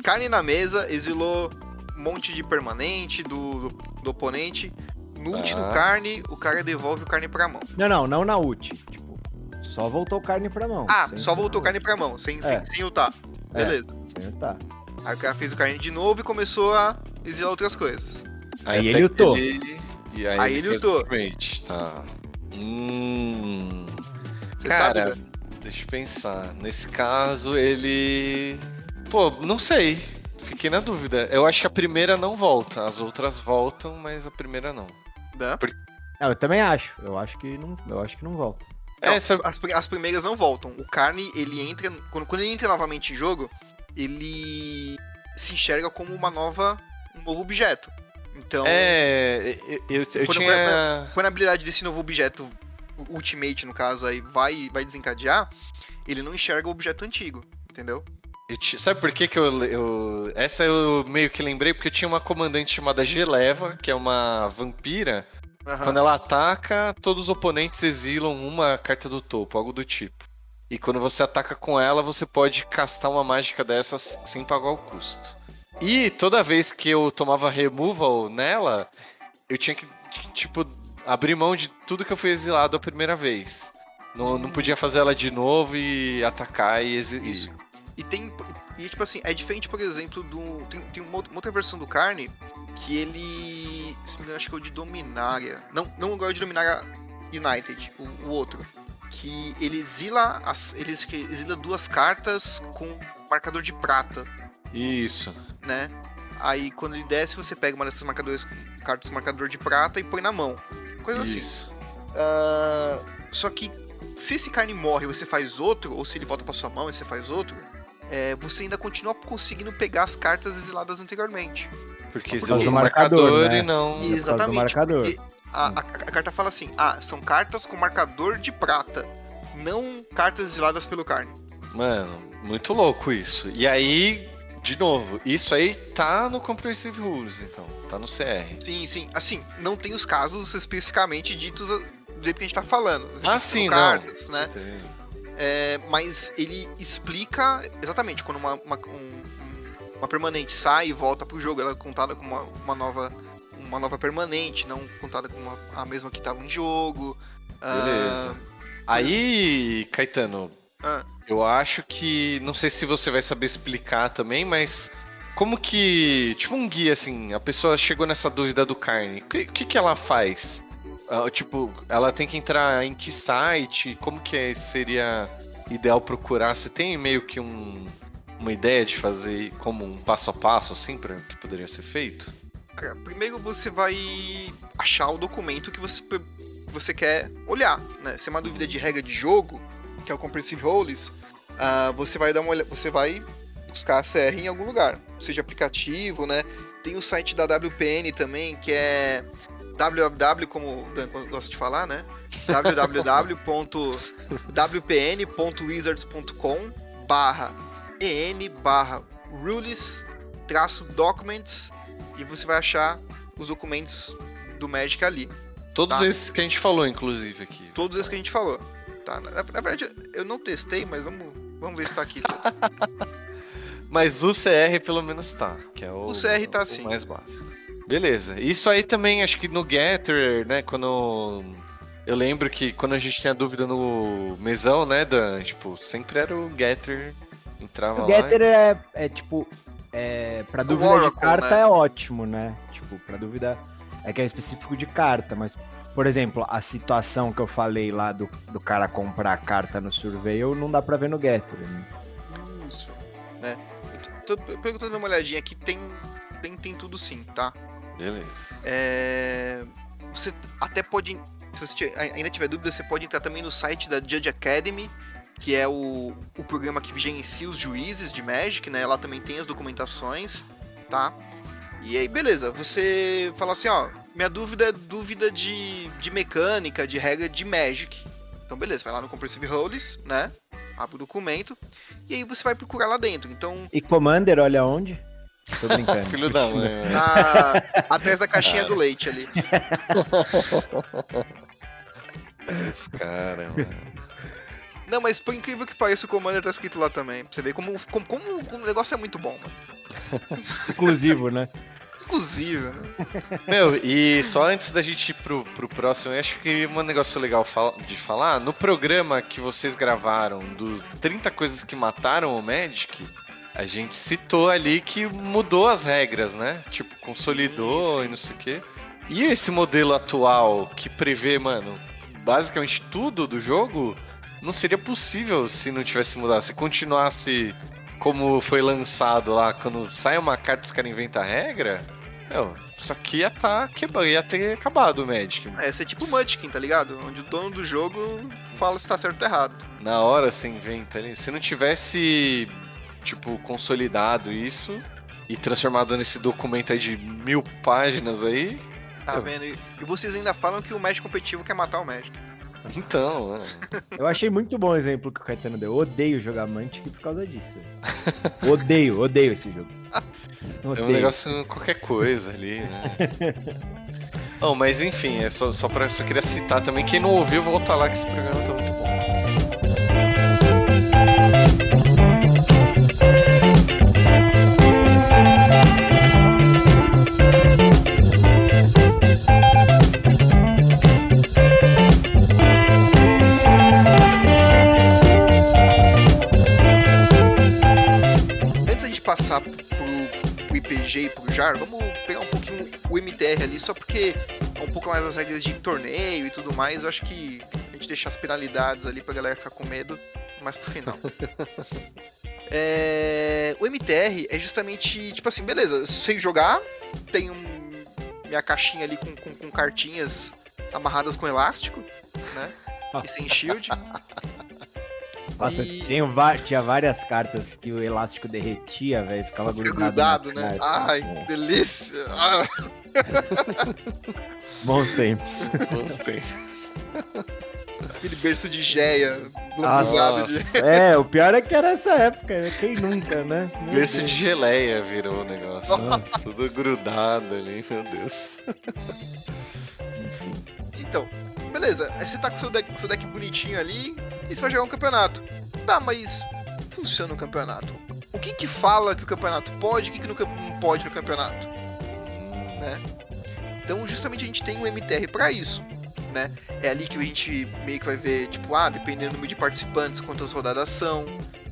carne na mesa, exilou um monte de permanente do, do, do oponente. No ult Tá. do carne, o cara devolve o carne pra mão. Não, não, não na ult. Tipo, só voltou carne pra mão. Ah, só voltou carne pra mão, sem, É. sem, sem ultar. É. Beleza. sem ultar. Aí o cara fez o carne de novo e começou a exilar outras coisas. Aí até ele ultou. ele- E aí, Aí ele ele ultimate, Tá. Hum. Você Cara, sabe, né? deixa eu pensar. Nesse caso, ele. Pô, não sei. Fiquei na dúvida. Eu acho que a primeira não volta. As outras voltam, mas a primeira não. Né? Não, eu também acho. Eu acho que não, eu acho que não volta. Não, Essa. as, as primeiras não voltam. O carne, ele entra. Quando, quando ele entra novamente em jogo, ele se enxerga como uma nova. um novo objeto. Então, É. Eu, eu, eu Quando- tinha. quando a habilidade desse novo objeto, Ultimate no caso aí, vai, vai desencadear, ele não enxerga o objeto antigo, entendeu? Sabe por que, que eu, eu. Essa eu meio que lembrei, porque eu tinha uma comandante chamada Geleva, que é uma vampira. Aham. Quando ela ataca, todos os oponentes exilam uma carta do topo, algo do tipo. E quando você ataca com ela, você pode castar uma mágica dessas sem pagar o custo. E toda vez que eu tomava removal nela, eu tinha que, tipo, abrir mão de tudo que eu fui exilado a primeira vez. Não, não podia fazer ela de novo e atacar e exilar. Isso. E tem. E tipo assim, é diferente, por exemplo, do. Tem, tem uma outra- versão do Carne que ele. Se não me engano, acho que é o de Dominária. Não, não agora o de Dominária United, o, o outro. Que ele exila. As, ele exila duas cartas com marcador de prata. Isso. né? Aí quando ele desce, você pega uma dessas marcadores, cartas marcador de prata e põe na mão. Coisa assim. Isso. Ah, só que se esse carne morre e você faz outro, ou se ele volta pra sua mão e você faz outro, é, você ainda continua conseguindo pegar as cartas exiladas anteriormente. Porque exilou do o marcador, né? e não. Causa do Exatamente. marcador. A, a- a carta fala assim: ah, são cartas com marcador de prata, não cartas exiladas pelo carne. Mano, muito louco isso. E aí, de novo, isso aí tá no Comprehensive Rules, então. Tá no CR. Sim, sim. Assim, não tem os casos especificamente ditos do que a gente tá falando. Ah, sim, são não. né? É, mas ele explica exatamente quando uma, uma, um- um- uma permanente sai e volta pro jogo, ela é contada como uma, uma nova uma nova permanente, não contada como uma- a mesma que estava em jogo. Beleza. Aí, Caetano, Ah, eu acho que. Não sei se você vai saber explicar também, mas. Como que. Tipo um guia, assim, a pessoa chegou nessa dúvida do carne. O que, que, que ela faz? Ah, tipo, ela tem que entrar em que site? Como que é- seria ideal procurar? Você tem meio que um, uma ideia de fazer como um passo a passo, assim, para que poderia ser feito? primeiro você vai achar o documento que você, você quer olhar, né? Se é uma dúvida de regra de jogo, que é o Comprehensive Rules, ah, você vai dar uma olhada, você vai buscar a CR em algum lugar, seja aplicativo, né? Tem o site da WPN também, que é www, como o Dan gosta de falar, né? www.wpn.wizards.com barra en barra rules traço documents e você vai achar os documentos do Magic ali. Todos Tá. esses que a gente falou, inclusive, aqui. Todos esses que a gente falou. Tá? Na, na verdade, eu não testei, mas vamos, vamos ver se tá aqui. Mas o CR pelo menos tá, que é o, O CR tá o sim. mais básico. Beleza. Isso aí também, acho que no Getter, né, quando... Eu lembro que quando a gente tinha dúvida no mesão, né, Dan? Tipo, sempre era o Getter, entrava O lá. Getter é, é tipo. É, pra dúvida de Oracle, carta né? é ótimo, né? Tipo, pra dúvida. É que é específico de carta, mas. Por exemplo, a situação que eu falei lá do, do cara comprar a carta no Surveil não dá pra ver no Getter. né? Isso. Né? Eu tô, tô dando uma olhadinha aqui, tem, tem, tem tudo sim, tá? Beleza. É, Você até pode. Se você tiver- ainda tiver dúvida, você pode entrar também no site da Judge Academy, que é o, o programa que gerencia os juízes de Magic, né? Lá também tem as documentações, tá? E aí, beleza, você fala assim, ó, minha dúvida é dúvida de, de mecânica, de regra de Magic. Então, beleza, vai lá no Compressive Rules, né? Abre o documento, e aí você vai procurar lá dentro. Então, E Commander, olha onde? Tô brincando. Filho da mãe, né? na, atrás da caixinha do leite ali. Esse cara, mano. Não, mas por incrível que pareça, o Commander tá escrito lá também. Pra você ver como, como, como o negócio é muito bom, mano. Inclusivo, né? Inclusive, né? Meu, e só antes da gente ir pro, pro próximo, eu acho que um negócio legal de falar, no programa que vocês gravaram do 30 coisas que mataram o Magic, a gente citou ali que mudou as regras, né? Tipo, consolidou sim. e não sei o quê. E esse modelo atual que prevê, mano, basicamente tudo do jogo, não seria possível se não tivesse mudado. Se continuasse como foi lançado lá, quando sai uma carta e os caras inventam a regra, meu, isso aqui ia, tá quebra, ia ter acabado o Magic. É, você é tipo o Munchkin, tá ligado? Onde o dono do jogo fala se tá certo ou errado. Na hora você inventa ali. Se não tivesse, tipo, consolidado isso e transformado nesse documento aí de mil páginas aí, Tá Eu- vendo? E vocês ainda falam que o Magic competitivo quer matar o Magic. Então, né? Eu achei muito bom o exemplo que o Caetano deu. Eu odeio jogar Mantic por causa disso. odeio, odeio esse jogo. É um Odeio. negócio, qualquer coisa ali, né? Bom, mas enfim, é só, só, pra, só queria citar também. Quem não ouviu, volta lá que esse programa tá muito passar pro, pro IPG e pro JAR, vamos pegar um pouquinho o MTR ali, só porque é um pouco mais as regras de torneio e tudo mais. Eu acho que a gente deixa as penalidades ali pra galera ficar com medo mais pro final. É, o MTR é justamente, tipo assim, beleza, sei jogar, tem um, minha caixinha ali com, com, com cartinhas amarradas com elástico, né? E sem shield. Nossa, E- tinha, va- tinha várias cartas que o elástico derretia, velho. Ficava Fica grudado. grudado, né? Ai, que delícia! Ah, Bons tempos. Gostei. aquele berço de geia, Nossa. de... É, o pior é que era essa época. né? Quem nunca, né? Meu Berço Deus. de geleia virou o negócio. Nossa. Tudo grudado ali, meu Deus. Então, beleza, aí você tá com seu deck, seu deck bonitinho ali e você vai jogar um campeonato. Tá, mas funciona o campeonato. O que que fala que o campeonato pode e o que que não pode no campeonato? né? Então, justamente a gente tem um MTR pra isso, né? É ali que a gente meio que vai ver, tipo, ah, dependendo do número de participantes, quantas rodadas são,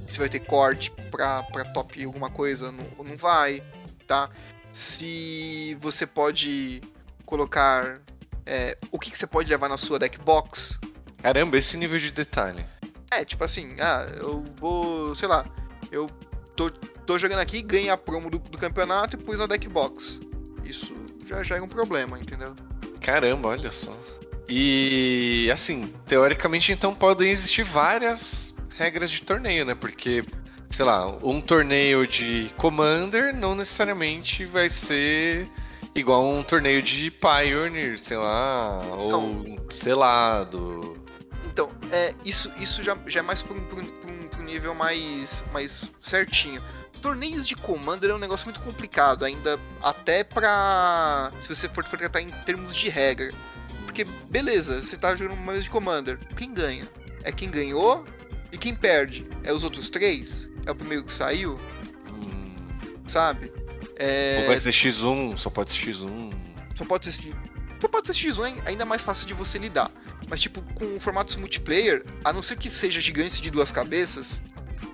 se vai ter corte pra, pra top alguma coisa não- ou não vai, tá? Se você pode colocar é, o que, que você pode levar na sua deck box. Caramba, esse nível de detalhe. É, tipo assim, ah, eu vou, sei lá, eu tô, tô jogando aqui, ganhei a promo do, do campeonato e pus na deck box. Isso já, já é um problema, entendeu? Caramba, olha só. E assim, teoricamente então podem existir várias regras de torneio, né? Porque, sei lá, um torneio de Commander não necessariamente vai ser igual um torneio de Pioneer, sei lá, ou selado. Então, é, isso, isso já, já é mais para um, um, um nível mais, mais certinho torneios de Commander é um negócio muito complicado, ainda até pra. Se você for, for tratar em termos de regra. Porque, beleza, você tá jogando uma mesa de Commander. Quem ganha? É quem ganhou e quem perde? É os outros três? É o primeiro que saiu? Hum. Sabe? É... Ou vai ser X1, só pode ser X1. Só pode ser. Pode ser X1 é ainda mais fácil de você lidar. Mas, tipo, com formatos multiplayer, a não ser que seja gigante de duas cabeças,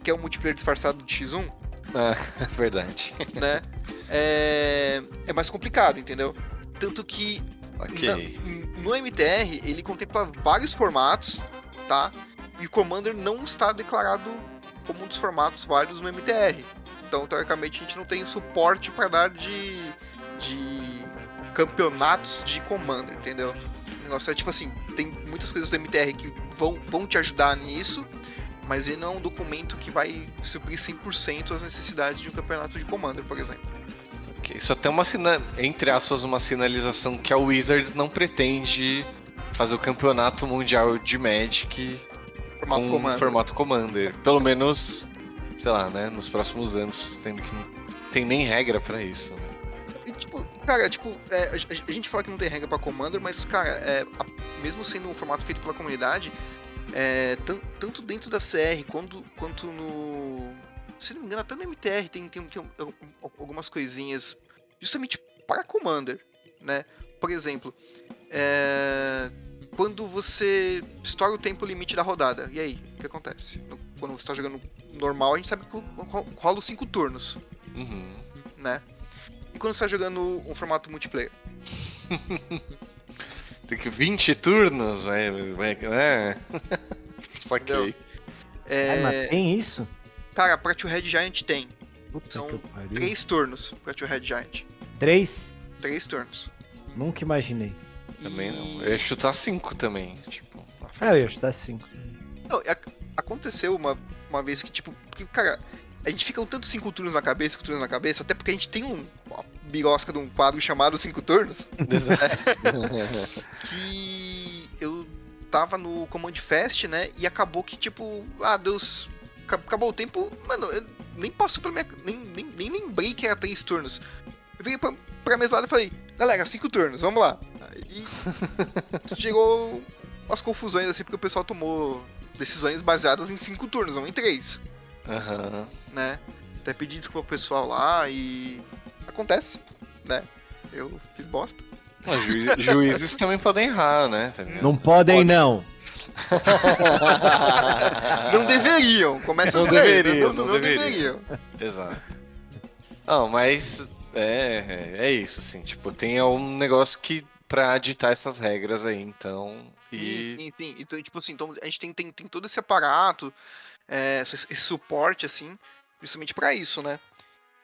que é o multiplayer disfarçado de X1, é, verdade. Né? É, é mais complicado, entendeu? Tanto que okay. na, no MTR ele contempla vários formatos, tá? E o Commander não está declarado como um dos formatos válidos no MTR. Então, teoricamente, a gente não tem suporte para dar de, de campeonatos de Commander, entendeu? O negócio é tipo assim, tem muitas coisas do MTR que vão, vão te ajudar nisso, mas ele não é um documento que vai suprir 100% as necessidades de um campeonato de Commander, por exemplo. Isso até uma sina... entre aspas uma sinalização que a Wizards não pretende fazer o campeonato mundial de Magic formato com Commander. formato Commander. Pelo menos, sei lá, né, nos próximos anos, sendo que não tem nem regra para isso. Né? E, tipo, cara, tipo, é, a, gente fala que não tem regra para Commander, mas, cara, é, a, mesmo sendo um formato feito pela comunidade, é, tanto dentro da CR quanto, quanto no. Se não me engano, até no MTR tem, tem, tem algumas coisinhas justamente para Commander, né? Por exemplo, é, quando você estoura o tempo limite da rodada, e aí? O que acontece? Quando você está jogando normal, a gente sabe que rola os 5 turnos. Uhum. Né? E quando você está jogando um formato multiplayer? Tem que 20 turnos, vai, né? Saquei. É... Ai, mas tem isso? Cara, pra Tio Red Giant tem. Puta São três turnos pra Tio Red Giant. Três? Três turnos. Nunca imaginei. Também não. Eu ia chutar cinco também, tipo. Ah, eu ia chutar cinco. Não, aconteceu uma, uma vez que, tipo, que, cara, a gente fica um tanto cinco turnos na cabeça, cinco turnos na cabeça, até porque a gente tem um, uma birosca de um quadro chamado Cinco Turnos. que eu tava no Command Fest, né? E acabou que, tipo, ah, Deus. Acabou o tempo. Mano, eu nem passou pela minha. Nem, nem, nem lembrei que era três turnos. Eu vim pra, pra mesa lado e falei, galera, cinco turnos, vamos lá. E chegou umas confusões assim, porque o pessoal tomou decisões baseadas em cinco turnos, não em três. Aham. Uhum. Né? Até pedi desculpa pro pessoal lá e acontece, né? Eu fiz bosta. Ju juízes também podem errar, né? Tá não podem, Pode. não. não deveriam, começa não por deveriam. Não, não, não, não deveriam. Exato. Não, mas é, é isso, assim, tipo, tem um negócio que pra ditar essas regras aí, então. E... Sim, sim, Então, tipo assim, então a gente tem, tem, tem todo esse aparato, é, esse, esse suporte, assim, principalmente para isso, né?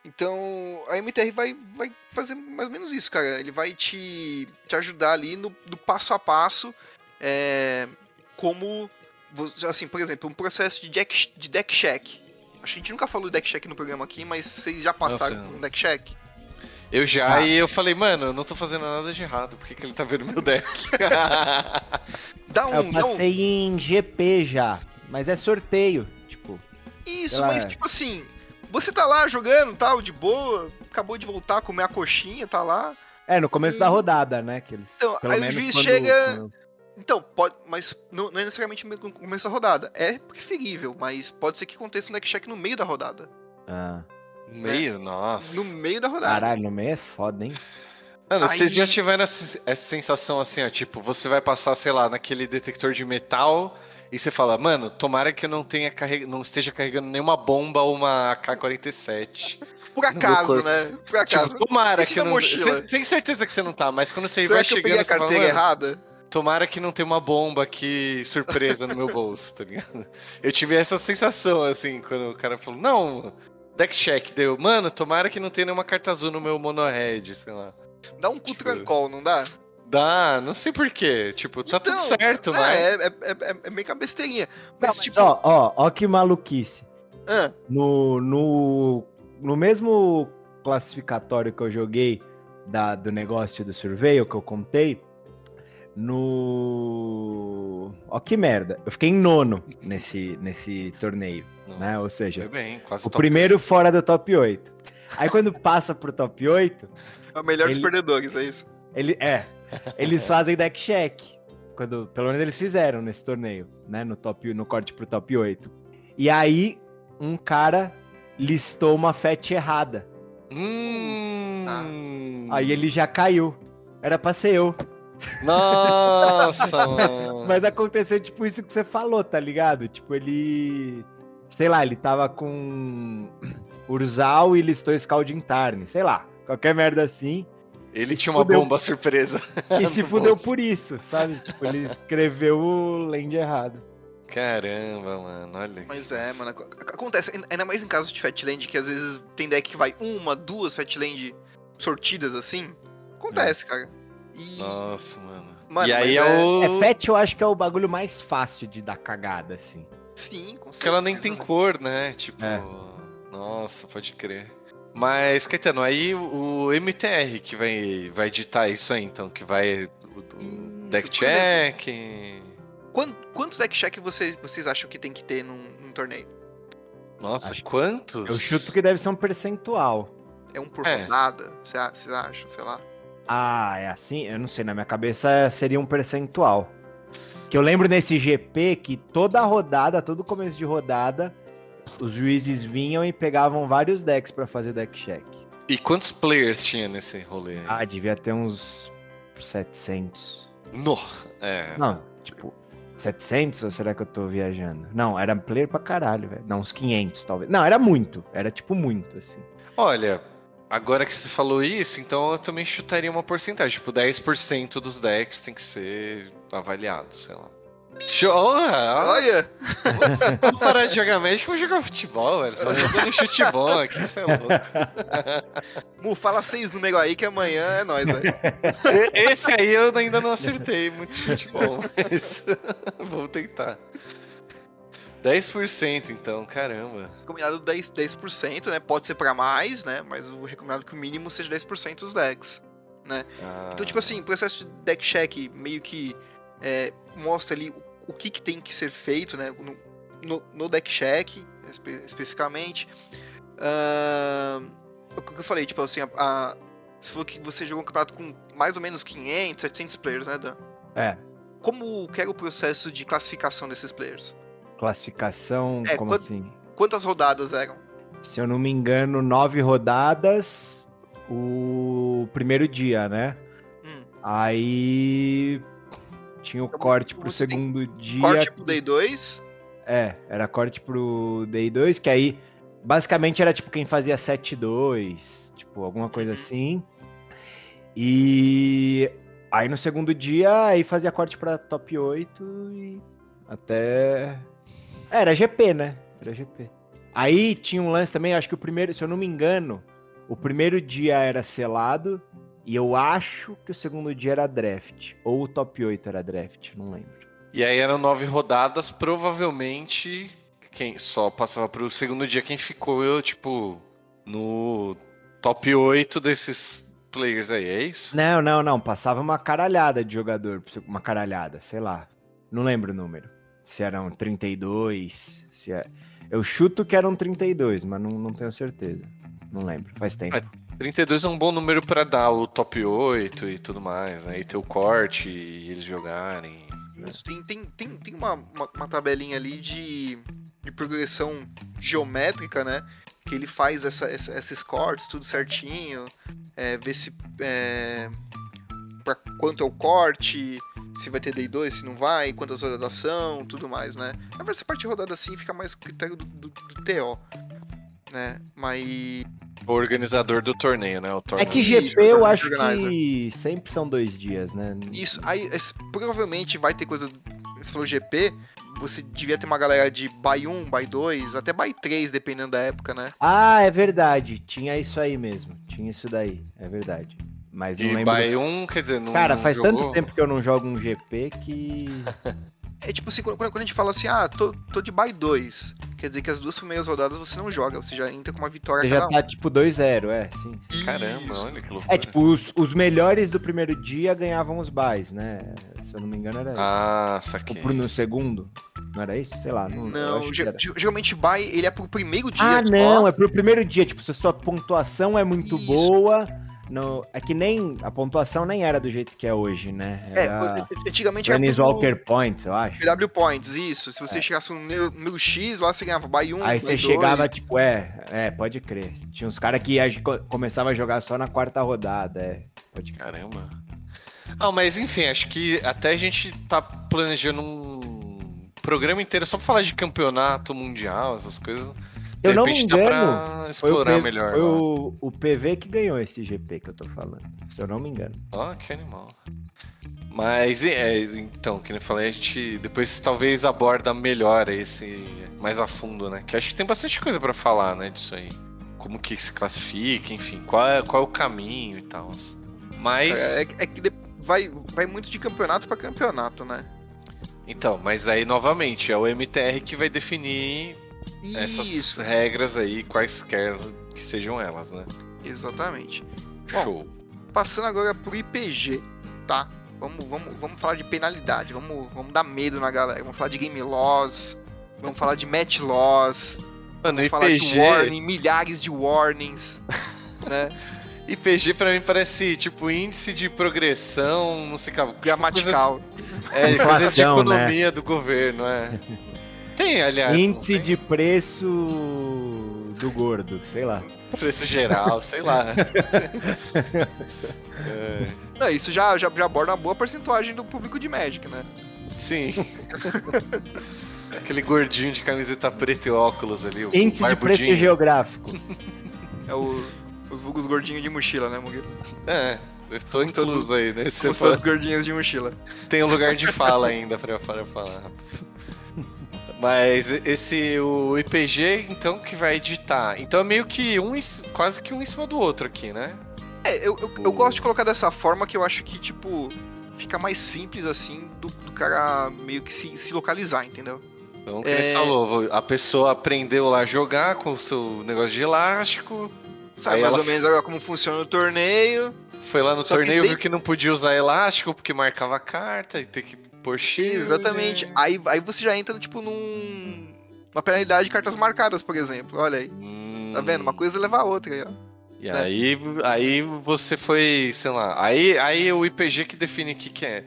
Então, a MTR vai, vai fazer mais ou menos isso, cara. Ele vai te, te ajudar ali no, no passo a passo, é, como, assim, por exemplo, um processo de deck, de deck check. A gente nunca falou de deck check no programa aqui, mas vocês já passaram por um deck check? Eu já, ah. e eu falei, mano, eu não tô fazendo nada de errado, por que, que ele tá vendo meu deck? dá um, eu passei um... em GP já, mas é sorteio, Isso, mas tipo assim, você tá lá jogando, tal, de boa, acabou de voltar a comer a coxinha, tá lá. É, no começo e... da rodada, né? Que eles, então, aí o juiz quando, chega. Quando... Então, pode, mas não, não, é necessariamente no começo da rodada. É preferível, mas pode ser que aconteça um deck check no meio da rodada. Ah. No meio? É, Nossa. No meio da rodada. Caralho, no meio é foda, hein? Mano, Aí... vocês já tiveram essa, essa sensação assim, ó, tipo, você vai passar, sei lá, naquele detector de metal e você fala, mano, tomara que eu não tenha carreg... não esteja carregando nenhuma bomba ou uma AK-47. Por acaso, né? Por acaso. Tipo, tomara que eu não. Você tem certeza que você não tá, mas quando você Será vai chegando. Eu peguei a carteira fala, errada? Tomara que não tenha uma bomba aqui surpresa no meu bolso, tá ligado? Eu tive essa sensação, assim, quando o cara falou, não, deck check, deu. Mano, tomara que não tenha nenhuma carta azul no meu monohead, sei lá. Dá um tipo... cutrancol, não dá? Dá, não sei porquê. Tipo, tá Então, tudo certo, é, mas. É, é, é, é meio que uma besteirinha. Não, Mas, mas tipo. ó, ó, ó que maluquice. ah, No, no, no mesmo classificatório que eu joguei da, do negócio do surveio que eu contei, no. Ó, que merda. Eu fiquei em nono nesse, nesse torneio, Não, né? Ou seja, bem, quase o primeiro fora do top 8. Aí quando passa pro top 8, é o melhor dos Ele- perdedores, é isso. ele, é, eles fazem deck check. Quando, pelo menos eles fizeram nesse torneio, né? No, top, no corte pro top 8. E aí, um cara listou uma fetch errada. Hum. Aí ele já caiu. Era pra ser eu. Nossa, mano. Mas aconteceu tipo isso que você falou, tá ligado? Tipo, ele. Sei lá, ele tava com Urzal e listou Scalding Tarn. Sei lá, qualquer merda assim. Ele tinha uma fudeu. bomba surpresa. E se fudeu bolso. por isso, sabe? Tipo, ele escreveu o land errado. Caramba, mano. Olha. Mas é, mano. ac- Acontece, ainda mais em casos de Fatland, que às vezes tem deck que vai uma, duas Fatland sortidas assim. Acontece, cara. E. Nossa, mano. Mano, e aí é, é- o. É, Fetch eu acho que é o bagulho mais fácil de dar cagada, assim. Sim, com certeza. Porque ela nem tem cor, né? Tipo. É. Nossa, pode crer. Mas, Caetano, aí o MTR que vai, vai editar isso aí, então, que vai. O, o Isso, deck exemplo. check. Quan- Quantos deck check vocês, vocês acham que tem que ter num, num torneio? Nossa, Acho- quantos? Eu chuto que deve ser um percentual. É um por É. rodada? Vocês acham? Sei lá. Ah, é assim? Eu não sei, na minha cabeça seria um percentual. Que eu lembro nesse GP que toda rodada, todo começo de rodada, os juízes vinham e pegavam vários decks pra fazer deck check. E quantos players tinha nesse rolê? Ah, devia ter uns 700. No. É. Não, tipo, 700 ou será que eu tô viajando? Não, era player pra caralho, velho. Não, uns 500 talvez. Não, era muito. Era tipo muito, assim. Olha, agora que você falou isso, então eu também chutaria uma porcentagem. Tipo, 10% dos decks tem que ser avaliado, sei lá. Olha, Olha! Vamos parar de jogar Magic, vamos jogar futebol, velho. Só jogando chute bom aqui, você é louco. Mu, fala seis números aí que amanhã é nóis, velho. E- Esse aí eu ainda não acertei muito chute bom, mas vamos tentar. 10% então, caramba. Recomendado 10%, 10%, né? Pode ser pra mais, né? Mas o recomendado que o mínimo seja 10% dos decks. Ah, Então, tipo assim, processo de deck check meio que é, mostra ali o, o que, que tem que ser feito, né? No, no- no deck check, espe- especificamente. Ahn, o que eu falei, tipo assim, a, a- você falou que você jogou um campeonato com mais ou menos 500, 700 players, né, Dan? É. Como que era o processo de classificação desses players? Classificação, É, como quant- assim? Quantas rodadas eram? Se eu não me engano, nove rodadas o primeiro dia, né? Hum. Aí tinha o corte pro você segundo dia. Corte pro Day 2. É, era corte pro Day 2, que aí basicamente era tipo quem fazia 7-2, tipo, alguma coisa Uhum. assim. E aí no segundo dia aí fazia corte pra top 8 e até. É, era GP, né? Era GP. Aí tinha um lance também, acho que o primeiro, se eu não me engano, o primeiro dia era selado e eu acho que o segundo dia era draft. Ou o top 8 era draft, não lembro. E aí eram nove rodadas, provavelmente quem só passava pro segundo dia quem ficou, eu, tipo, no top 8 desses players aí, é isso? Não, não, não. Passava uma caralhada de jogador. Uma caralhada, sei lá. Não lembro o número. Se eram 32. Se é... Eu chuto que eram 32, mas não, não tenho certeza. Não lembro. Faz tempo. É. 32 é um bom número pra dar o top 8 e tudo mais, né? E ter o corte e eles jogarem. Tem, tem, tem, tem uma, uma, uma tabelinha ali de, de progressão geométrica, né? Que ele faz essa, essa- esses cortes, tudo certinho. É, vê se. É, pra quanto é o corte, se vai ter day 2, se não vai, quantas rodadas são, tudo mais, né? Na verdade, essa parte rodada assim fica mais critério do, do, do TO. Né? Mas. O organizador do torneio, né? O É torneio. que Isso, GP eu acho Organizer. que sempre são dois dias, né? Isso, aí esse- provavelmente vai ter coisa. Você falou GP, você devia ter uma galera de buy 1, buy 2, até buy 3, dependendo da época, né? Ah, é verdade. Tinha isso aí mesmo. Tinha isso daí. É verdade. Mas não E lembro. by 1, quer dizer, não. Cara, não faz jogou? tanto tempo que eu não jogo um GP que. É tipo assim, quando, quando a gente fala assim, ah, tô, tô de bye 2, quer dizer que as duas primeiras rodadas você não joga, você já entra com uma vitória Você cada já um. tá tipo 2-0, é, sim. sim. Caramba, Isso. olha que loucura. É, tipo, os, os melhores do primeiro dia ganhavam os buys, né? Se eu não me engano, era Ah, isso. saquei. Ou pro no segundo. Não era isso? Sei lá. Não, Não, geralmente bye, ele é pro primeiro dia Ah, só. não, é pro primeiro dia. Tipo, se a sua pontuação é muito Isso. boa. No... É que nem. A pontuação nem era do jeito que é hoje, né? É, Era. antigamente era Dennis Walker Points, eu acho. PW Points, isso. Se É. você chegasse no número, número X, lá você ganhava bye 1, Aí você chegava, tipo, é, é, pode crer. Tinha uns caras que ag- co- começavam a jogar só na quarta rodada, é. Pode crer. Caramba. Ah, mas enfim, acho que até a gente tá planejando um programa inteiro só pra falar de campeonato mundial, essas coisas. De Eu não me repente dá pra engano, Foi, o, explorar P- melhor. foi o, o PV que ganhou esse GP que eu tô falando, se eu não me engano. Ó, que animal. Mas, é, então, que nem eu falei, a gente depois talvez aborda melhor esse mais a fundo, né? Que acho que tem bastante coisa pra falar, né, disso aí. Como que se classifica, enfim, qual é, qual é o caminho e tal. Mas, É, é que de- vai, vai muito de campeonato pra campeonato, né? então, mas aí novamente, é o MTR que vai definir essas Isso, regras aí, quaisquer que sejam elas, né? exatamente. Bom, Show. Passando agora pro IPG, tá? Vamos, vamos, vamos falar de penalidade, vamos, vamos dar medo na galera. Vamos falar de game loss, vamos falar de match loss, Mano, vamos falar de IPG, warning, milhares de warnings, né? IPG pra mim parece tipo índice de progressão, não sei o que. tipo, Gramatical. É, coisa de Inflação, né? economia do governo, é. Tem, aliás. Índice tem? de preço do gordo, sei lá. preço geral, sei lá. É, Não, isso já, já, já aborda uma boa porcentagem do público de Magic, né? sim. Aquele gordinho de camiseta preta e óculos ali. o Índice de preço geográfico. É o, os vulgos gordinhos de mochila, né, Mugueira? É, Somos todos- aí, né? Fala- todos gordinhos de mochila. Tem um lugar de fala ainda pra, para falar. Mas esse, o IPG, então, que vai editar. Então é meio que um, quase que um em cima do outro aqui, né? É, eu, eu, eu gosto de colocar dessa forma que eu acho que, tipo, fica mais simples assim do, do cara meio que se, se localizar, entendeu? Então, que É. falou, a pessoa aprendeu lá a jogar com o seu negócio de elástico, Sabe mais ela ou menos agora como funciona o torneio. foi lá no Só que torneio, tem- viu que não podia usar elástico porque marcava a carta e tem que Exatamente. Aí, aí você já entra, tipo, num. Uma penalidade de cartas marcadas, por exemplo. Olha aí. Hum, Tá vendo? Uma coisa leva a outra aí, ó. E né? aí, aí você foi, sei lá, aí, aí é o IPG que define o que, que é.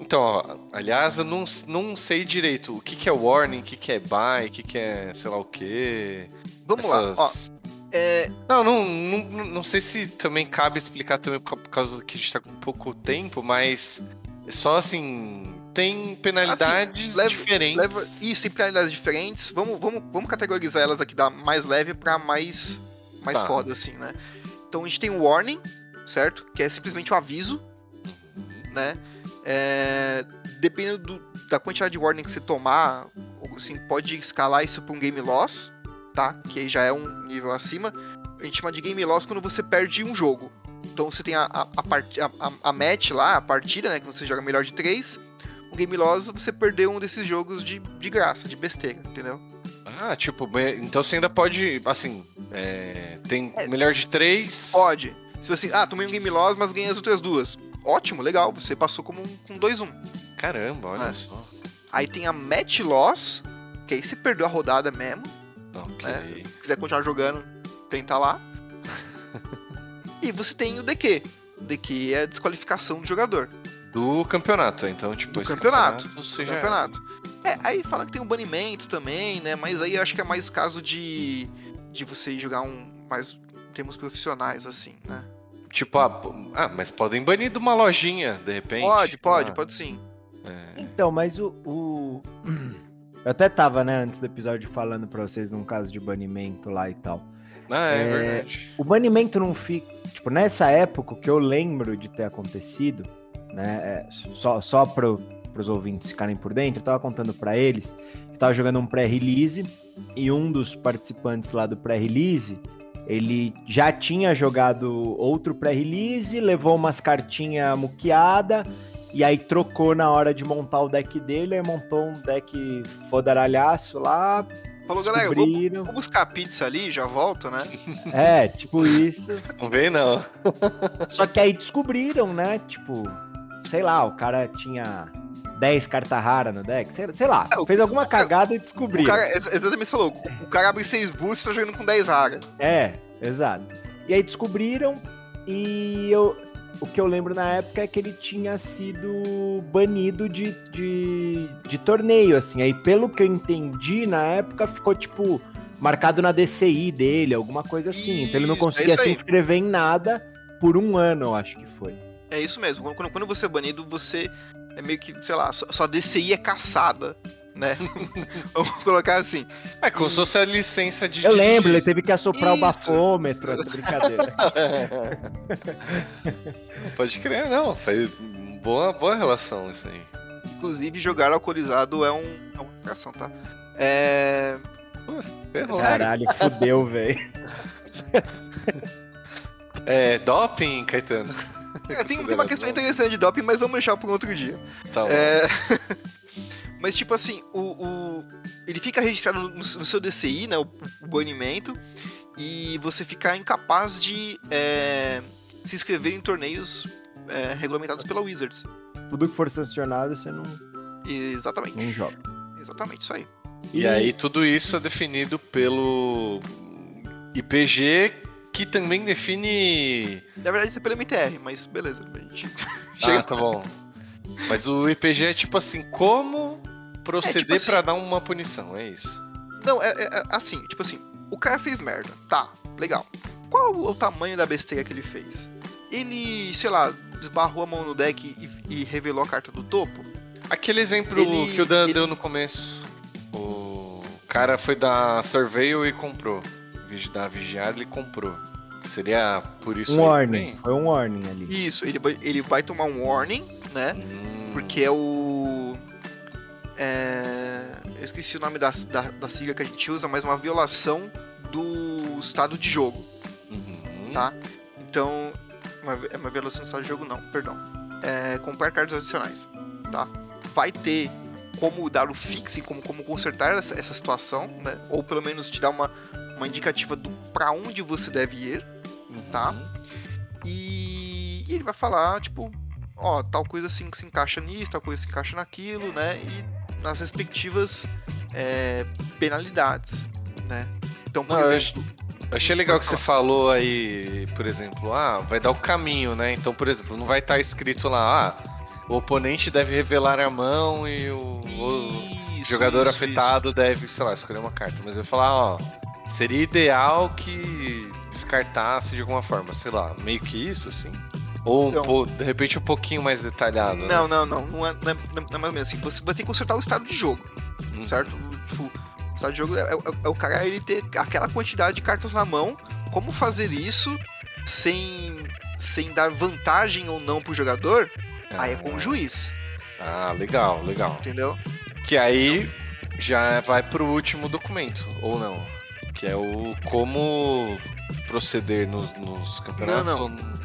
Então, ó, aliás, eu não, não sei direito o que, que é warning, o que, que é buy, o que, que é sei lá o quê. Vamos lá. Ó, Essas- é, Não, não, não, não sei se também cabe explicar também por por causa que a gente tá com pouco tempo, mas é só assim, tem penalidades leva- diferentes. leva, isso, tem penalidades diferentes. Vamos, vamos, vamos categorizar elas aqui da mais leve pra mais, mais Tá. foda, assim, né? Então a gente tem o warning, certo? Que é simplesmente um aviso, Uhum. né? É, dependendo do- da quantidade de warning que você tomar, assim, pode escalar isso pra um game loss, tá? Que aí já é um nível acima. A gente chama de game loss quando você perde um jogo. Então você tem a, a, a, part- a- a match lá, a partida, né? Que você joga melhor de três. Um game loss, você perdeu um desses jogos de, de graça, de besteira, entendeu? Ah, tipo, então você ainda pode, assim, é, tem É. melhor de três. Pode. Se você, ah, tomei um game loss, mas ganhei as outras duas. Ótimo, legal, você passou como um, com 2-1. Caramba, olha É. só. Aí tem a match loss, que aí você perdeu a rodada mesmo. Ok. É. Se quiser continuar jogando, tenta lá. e você tem o DQ. O DQ é a desqualificação do jogador. Do campeonato, então, tipo, Do campeonato. você do campeonato. É, aí fala que tem um banimento também, né? Mas aí eu acho que é mais caso de, de você jogar um mais em termos profissionais, assim, né? Tipo, ah, ah, mas podem banir de uma lojinha, de repente. Pode, pode, Ah, pode sim. é. Então, mas o, o- Eu até tava, né, antes do episódio falando pra vocês num caso de banimento lá e tal. Ah, é, É, verdade. O banimento não fica. Tipo, nessa época, o que eu lembro de ter acontecido, né? é, só só pro, pros ouvintes ficarem por dentro, eu tava contando pra eles que tava jogando um pré-release e um dos participantes lá do pré-release Ele já tinha jogado outro pré-release, levou umas cartinhas muqueada e aí trocou na hora de montar o deck dele, aí montou um deck fodaralhaço lá. Falou, galera, vou, vou buscar pizza ali, já volto, né? É, tipo isso. Não vem não. Só que aí descobriram, né? Tipo, sei lá, o cara tinha 10 cartas raras no deck, sei, sei lá, é, fez alguma cagada e descobriu. O cara, exatamente falou, o cara abre 6 boosts e tá jogando com 10 raras. É, exato. E aí descobriram e eu, o que eu lembro na época é que ele tinha sido banido de, de, de torneio, assim. Aí, pelo que eu entendi, na época ficou, tipo, marcado na DCI dele, alguma coisa assim. Isso, então ele não é conseguia é se inscrever em nada por um ano, eu acho que foi. É isso mesmo. Quando, quando você é banido, você é meio que, sei lá, sua DCI é caçada né? Vamos colocar assim. É como se fosse a licença de. Eu lembro, ele teve que assoprar Isso. o bafômetro, brincadeira. Pode crer, não. Faz boa, boa relação isso aí. Inclusive, jogar alcoolizado é, um, é uma atração, tá? É. Caralho, fudeu, velho. É, doping, Caetano? É, tem, tem, uma questão interessante de doping, mas vamos deixar para um outro dia. Tá bom. É... Mas, tipo assim, o, o ele fica registrado no, no, seu DCI, né? O, o, banimento. E você fica incapaz de é, se inscrever em torneios é, regulamentados pela Wizards. Tudo que for sancionado, você não. Exatamente. Não joga. Exatamente, isso aí. E, e aí, tudo isso é definido pelo IPG, que também define. Na verdade, isso é pelo MTR, mas beleza, gente. Ah, tá bom. Mas o IPG é tipo assim, como proceder é, tipo assim, para dar uma punição, é isso. Não, é, é, assim, tipo assim, o cara fez merda, tá, legal. Qual o tamanho da besteira que ele fez? Ele, sei lá, esbarrou a mão no deck e, e revelou a carta do topo? Aquele exemplo ele, que o Dan ele... deu no começo. O cara foi dar surveil e comprou. Da vigiar, ele comprou. Seria por isso. Um warning. Foi um warning ali. Isso, ele, ele vai tomar um warning, né? Hum. Porque é o. É, eu esqueci o nome da, da, da sigla que a gente usa, mas uma violação do estado de jogo. Uhum. Tá? Então. Uma, é uma violação do estado de jogo, não, perdão. É, comprar cartas adicionais. Tá? Vai ter como dar o fixe, como, como consertar essa, essa situação, né? Ou pelo menos te dar uma, uma indicativa do para onde você deve ir tá? Uhum. E, e, ele vai falar, tipo, ó, tal coisa assim se encaixa nisso, tal coisa se encaixa naquilo, né? E nas respectivas é, penalidades, né? Então, por Não, exemplo. Eu achei legal que você falou aí, por exemplo, ah, vai dar o caminho, né? Então, por exemplo, não vai estar tá escrito lá, ah, o oponente deve revelar a mão e o, isso, o jogador isso, afetado isso. deve, sei lá, escolher uma carta. Mas eu ia falar, ó, seria ideal que descartasse de alguma forma, sei lá, meio que isso, assim? Ou então, um, de repente um pouquinho mais detalhado? Não, né? não, não, não é, não, é, não é mais ou menos assim. Você vai ter que consertar o estado de jogo, hum. certo? Tipo, o estado de jogo é, é, é, o cara ele ter aquela quantidade de cartas na mão. Como fazer isso sem, sem dar vantagem ou não pro jogador? Ah. Aí é com o juiz. Ah, legal, legal. Entendeu? Que aí já vai pro último documento, ou não? Que é o como proceder nos, nos campeonatos? Não, não.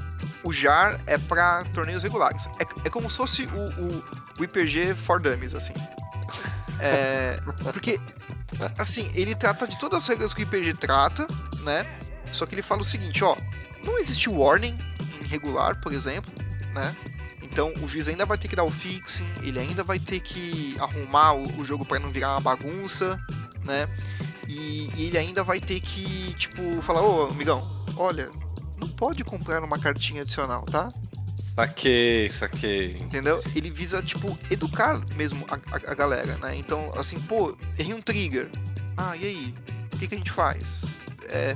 O JAR é para torneios regulares. É, é como se fosse o, o, o IPG for Dummies, assim. É, porque, assim, ele trata de todas as regras que o IPG trata, né? Só que ele fala o seguinte, ó, não existe warning em regular, por exemplo, né? Então o juiz ainda vai ter que dar o fixing, ele ainda vai ter que arrumar o, o jogo para não virar uma bagunça, né? E, e, ele ainda vai ter que, tipo, falar, ô amigão, olha, não pode comprar uma cartinha adicional, tá? Saquei, saquei. Entendeu? Ele visa, tipo, educar mesmo a, a, a galera, né? Então, assim, pô, errei um trigger. Ah, e aí? O que, que a gente faz? É,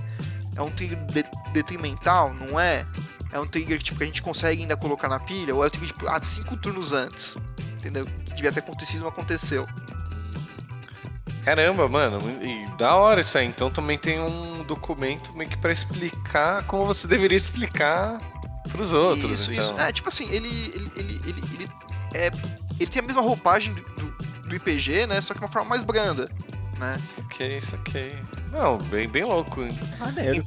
é um trigger de, detrimental, não é? É um trigger tipo, que a gente consegue ainda colocar na pilha? Ou é um trigger tipo, ah, cinco turnos antes? Entendeu? Que devia ter acontecido, não aconteceu. Caramba, mano, e da hora isso aí. Então também tem um documento meio que pra explicar como você deveria explicar pros outros. Isso, então. isso. É, tipo assim, ele. ele, ele, ele, ele, é, ele tem a mesma roupagem do, do, IPG, né? Só que de uma forma mais branda. Né? Ok, ok. Não, bem, bem louco. Maneiro.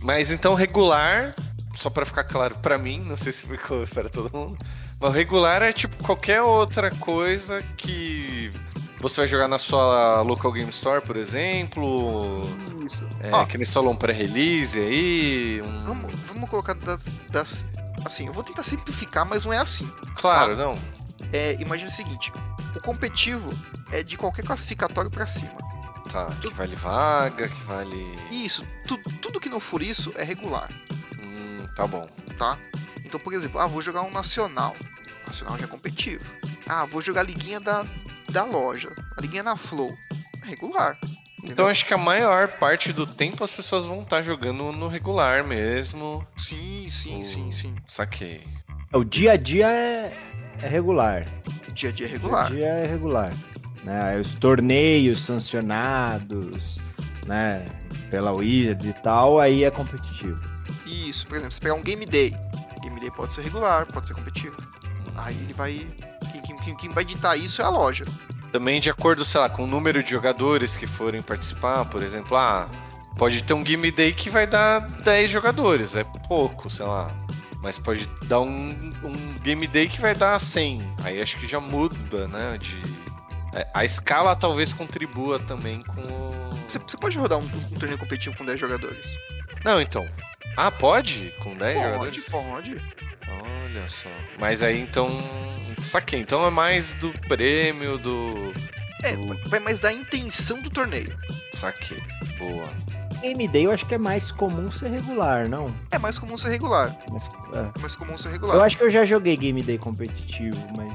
Mas então regular, só pra ficar claro pra mim, não sei se ficou para todo mundo. Mas regular é tipo qualquer outra coisa que você vai jogar na sua local game store, por exemplo. Isso. É, Ó, que eles falam um pré-release aí. Um... vamos, vamos colocar das, das- Assim, eu vou tentar simplificar, mas não é assim. Claro, não. É, imagina o seguinte: o competitivo é de qualquer classificatório pra cima. Tá, que vale vaga, que vale. Isso, tu- tudo que não for isso é regular, Hum, tá bom. tá? Então, por exemplo, ah, vou jogar um nacional. Nacional já é competitivo. Ah, vou jogar a liguinha da, da loja. A liguinha na Flow. É regular. Então acho que a maior parte do tempo as pessoas vão estar jogando no regular mesmo. Sim, sim, O- sim, sim. Saquei. O dia a dia é, é regular. Dia a dia é O regular. dia a dia é regular. Né? Os torneios sancionados, né? Pela Wizards e tal, aí é competitivo. Isso, por exemplo, você pegar um Game Day. Game Day pode ser regular, pode ser competitivo. Aí ele vai. Quem, vai ditar isso é a loja. Também de acordo, sei lá, com o número de jogadores que forem participar, por exemplo, ah, pode ter um game day que vai dar 10 jogadores, é pouco, sei lá. Mas pode dar um, um game day que vai dar 100. Aí acho que já muda, né? De... é, a escala talvez contribua também com o... Você, você pode rodar um, um torneio competitivo com 10 jogadores? Não, então. Ah, pode? Com 10 Pode, jogadores? pode. Olha só. Mas aí então. Saquei. Então é mais do prêmio, do. É, vai mais da intenção do torneio. Saquei. Boa. Game Day eu acho que é mais comum ser regular, não? É mais comum ser regular. Mas, é. É mais comum ser Eu regular. acho que eu já joguei Game Day competitivo, mas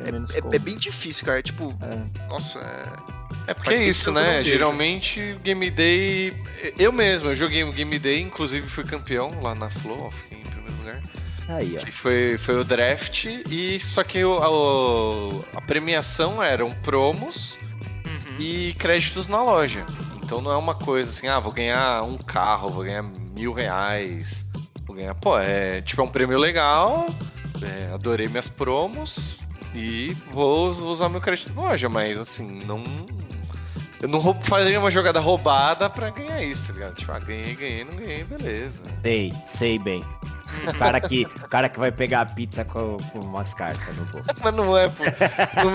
é, menos É, comum. é bem difícil, cara. É tipo, É. nossa, é. É porque é isso, eu né? Geralmente, Game Day. Eu mesmo, eu joguei um Game Day, inclusive fui campeão lá na Flow, fiquei em primeiro lugar. Aí, ó. Que foi, foi o draft, e só que o, a, a premiação eram promos Uhum. e créditos na loja. Então não é uma coisa assim, ah, vou ganhar um carro, vou ganhar mil reais. Vou ganhar. Pô, é tipo é um prêmio legal. é, adorei minhas promos e vou usar meu crédito na loja, mas assim, não. Eu não faria uma jogada roubada pra ganhar isso, tá ligado? Tipo, ah, ganhei, ganhei, não ganhei, beleza. Sei, sei bem. O cara que, o cara que vai pegar a pizza com, com umas cartas no bolso. Mas não é, pô. Não,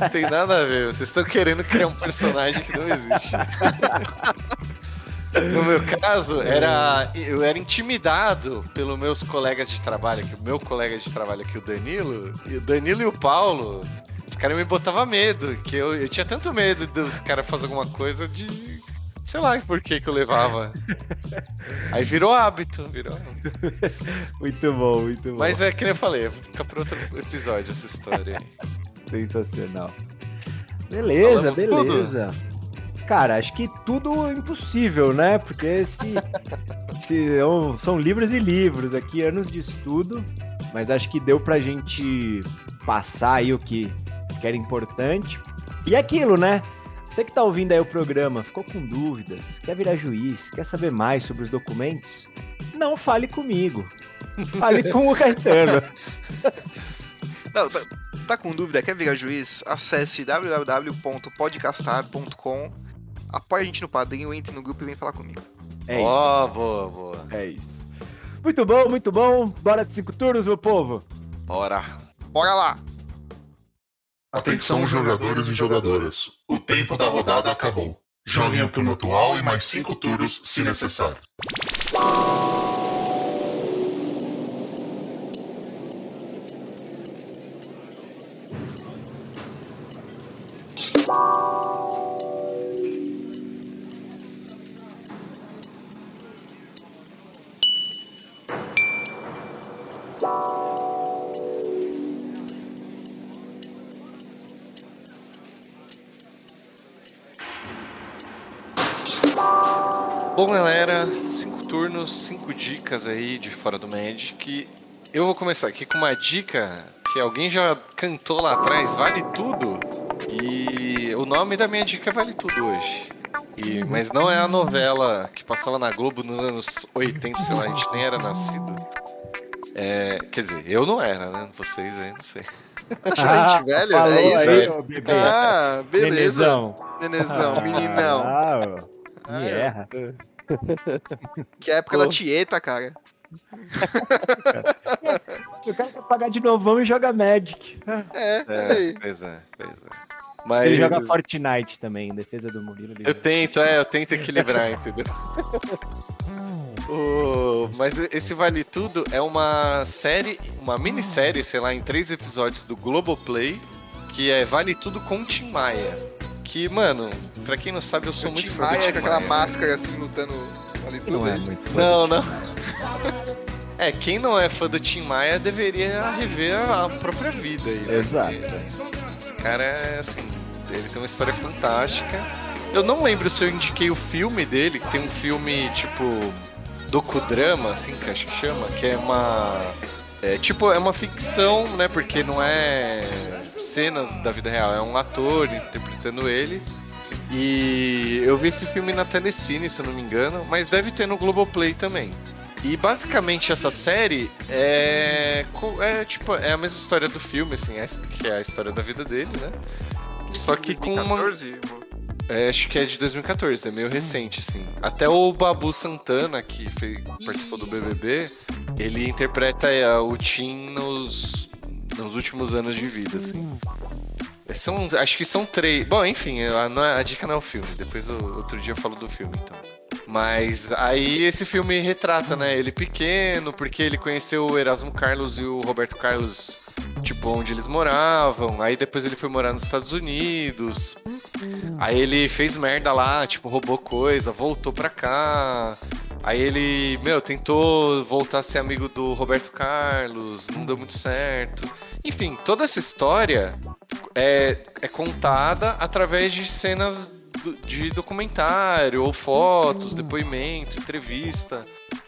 não tem nada a ver. Vocês estão querendo criar um personagem que não existe. No meu caso, era eu era intimidado pelos meus colegas de trabalho, que o meu colega de trabalho aqui, o Danilo, e o Danilo e o Paulo, os caras me botavam medo, que eu, eu tinha tanto medo dos caras fazer alguma coisa de. Sei lá por que que eu levava. Aí virou hábito, virou hábito. Muito bom, muito bom. Mas é que nem eu falei, fica para outro episódio essa história aí. Sensacional. Beleza, Falamos tudo? beleza. Cara, acho que tudo é impossível, né? Porque se, se são- são livros e livros aqui, anos de estudo, mas acho que deu pra gente passar aí o que, que era importante. E aquilo, né? Você que tá ouvindo aí o programa, ficou com dúvidas, quer virar juiz, quer saber mais sobre os documentos? Não fale comigo. Fale com o Caetano. Não, tá, tá com dúvida? Quer virar juiz? Acesse www.podcastar.com. Apoie a gente no padrinho, entre no grupo e vem falar comigo. É isso. Ó, boa, boa. É isso. Muito bom, muito bom. Bora de cinco turnos, meu povo. Bora. Bora lá! Atenção, jogadores e jogadoras. O tempo da rodada acabou. Joguem o turno atual e mais cinco turnos, se necessário. Bom, galera, cinco turnos, cinco dicas aí de fora do Magic. Eu vou começar aqui com uma dica que alguém já cantou lá atrás, vale tudo. E o nome da minha dica é vale tudo hoje. E, mas não é a novela que passava na Globo nos anos 80, sei lá, a gente nem era nascido. É, quer dizer, eu não era, né? Vocês aí, não sei. Gente, velho, falou é isso? aí, é. ô bebê. Ah, beleza. Nenezão. Nenezão, meninão. Ah, me Ah, erra. Que é a época Pô. da Tieta, cara. O cara quer pagar de novão e joga Magic. É, É, aí. pois é, pois é. Ele Mas joga Fortnite também, em defesa do Murilo. ele eu joga. tento, é, eu tento equilibrar, entendeu? O- Mas esse Vale Tudo é uma série, uma minissérie, sei lá, em três episódios do Globoplay, que é Vale Tudo com Tim Maia. Que, mano, pra quem não sabe, eu sou O muito Tim fã do Maia Tim com aquela Maia. máscara assim lutando ali tudo. Não é muito fã Não, do não. É, quem não é fã do Tim Maia deveria rever a própria vida aí. né? Exato. Esse cara é assim, ele tem uma história fantástica. Eu não lembro se eu indiquei o filme dele, que tem um filme tipo docudrama, assim, que acho que chama, que é uma. É, tipo, é uma ficção, né? Porque não é cenas da vida real, é um ator interpretando ele. E eu vi esse filme na Telecine, se eu não me engano, mas deve ter no Globoplay também. E basicamente essa série é, é tipo é a mesma história do filme, assim, é- que é a história da vida dele, né? Só que com uma 2014, é, acho que é de 2014, é meio recente, assim. Até o Babu Santana, que fez- participou do BBB, ele interpreta é, o Tim nos, nos últimos anos de vida, assim. São, acho que são três. Bom, enfim, a, é- a dica não é o filme. Depois eu- outro dia eu falo do filme, então. Mas aí esse filme retrata, né? Ele pequeno, porque ele conheceu o Erasmo Carlos e o Roberto Carlos, tipo, onde eles moravam. Aí depois ele foi morar nos Estados Unidos. Aí ele fez merda lá, tipo, roubou coisa, voltou pra cá. Aí ele, meu, tentou voltar a ser amigo do Roberto Carlos, não deu muito certo. Enfim, toda essa história é, é contada através de cenas do- de documentário, ou fotos, depoimento, entrevista.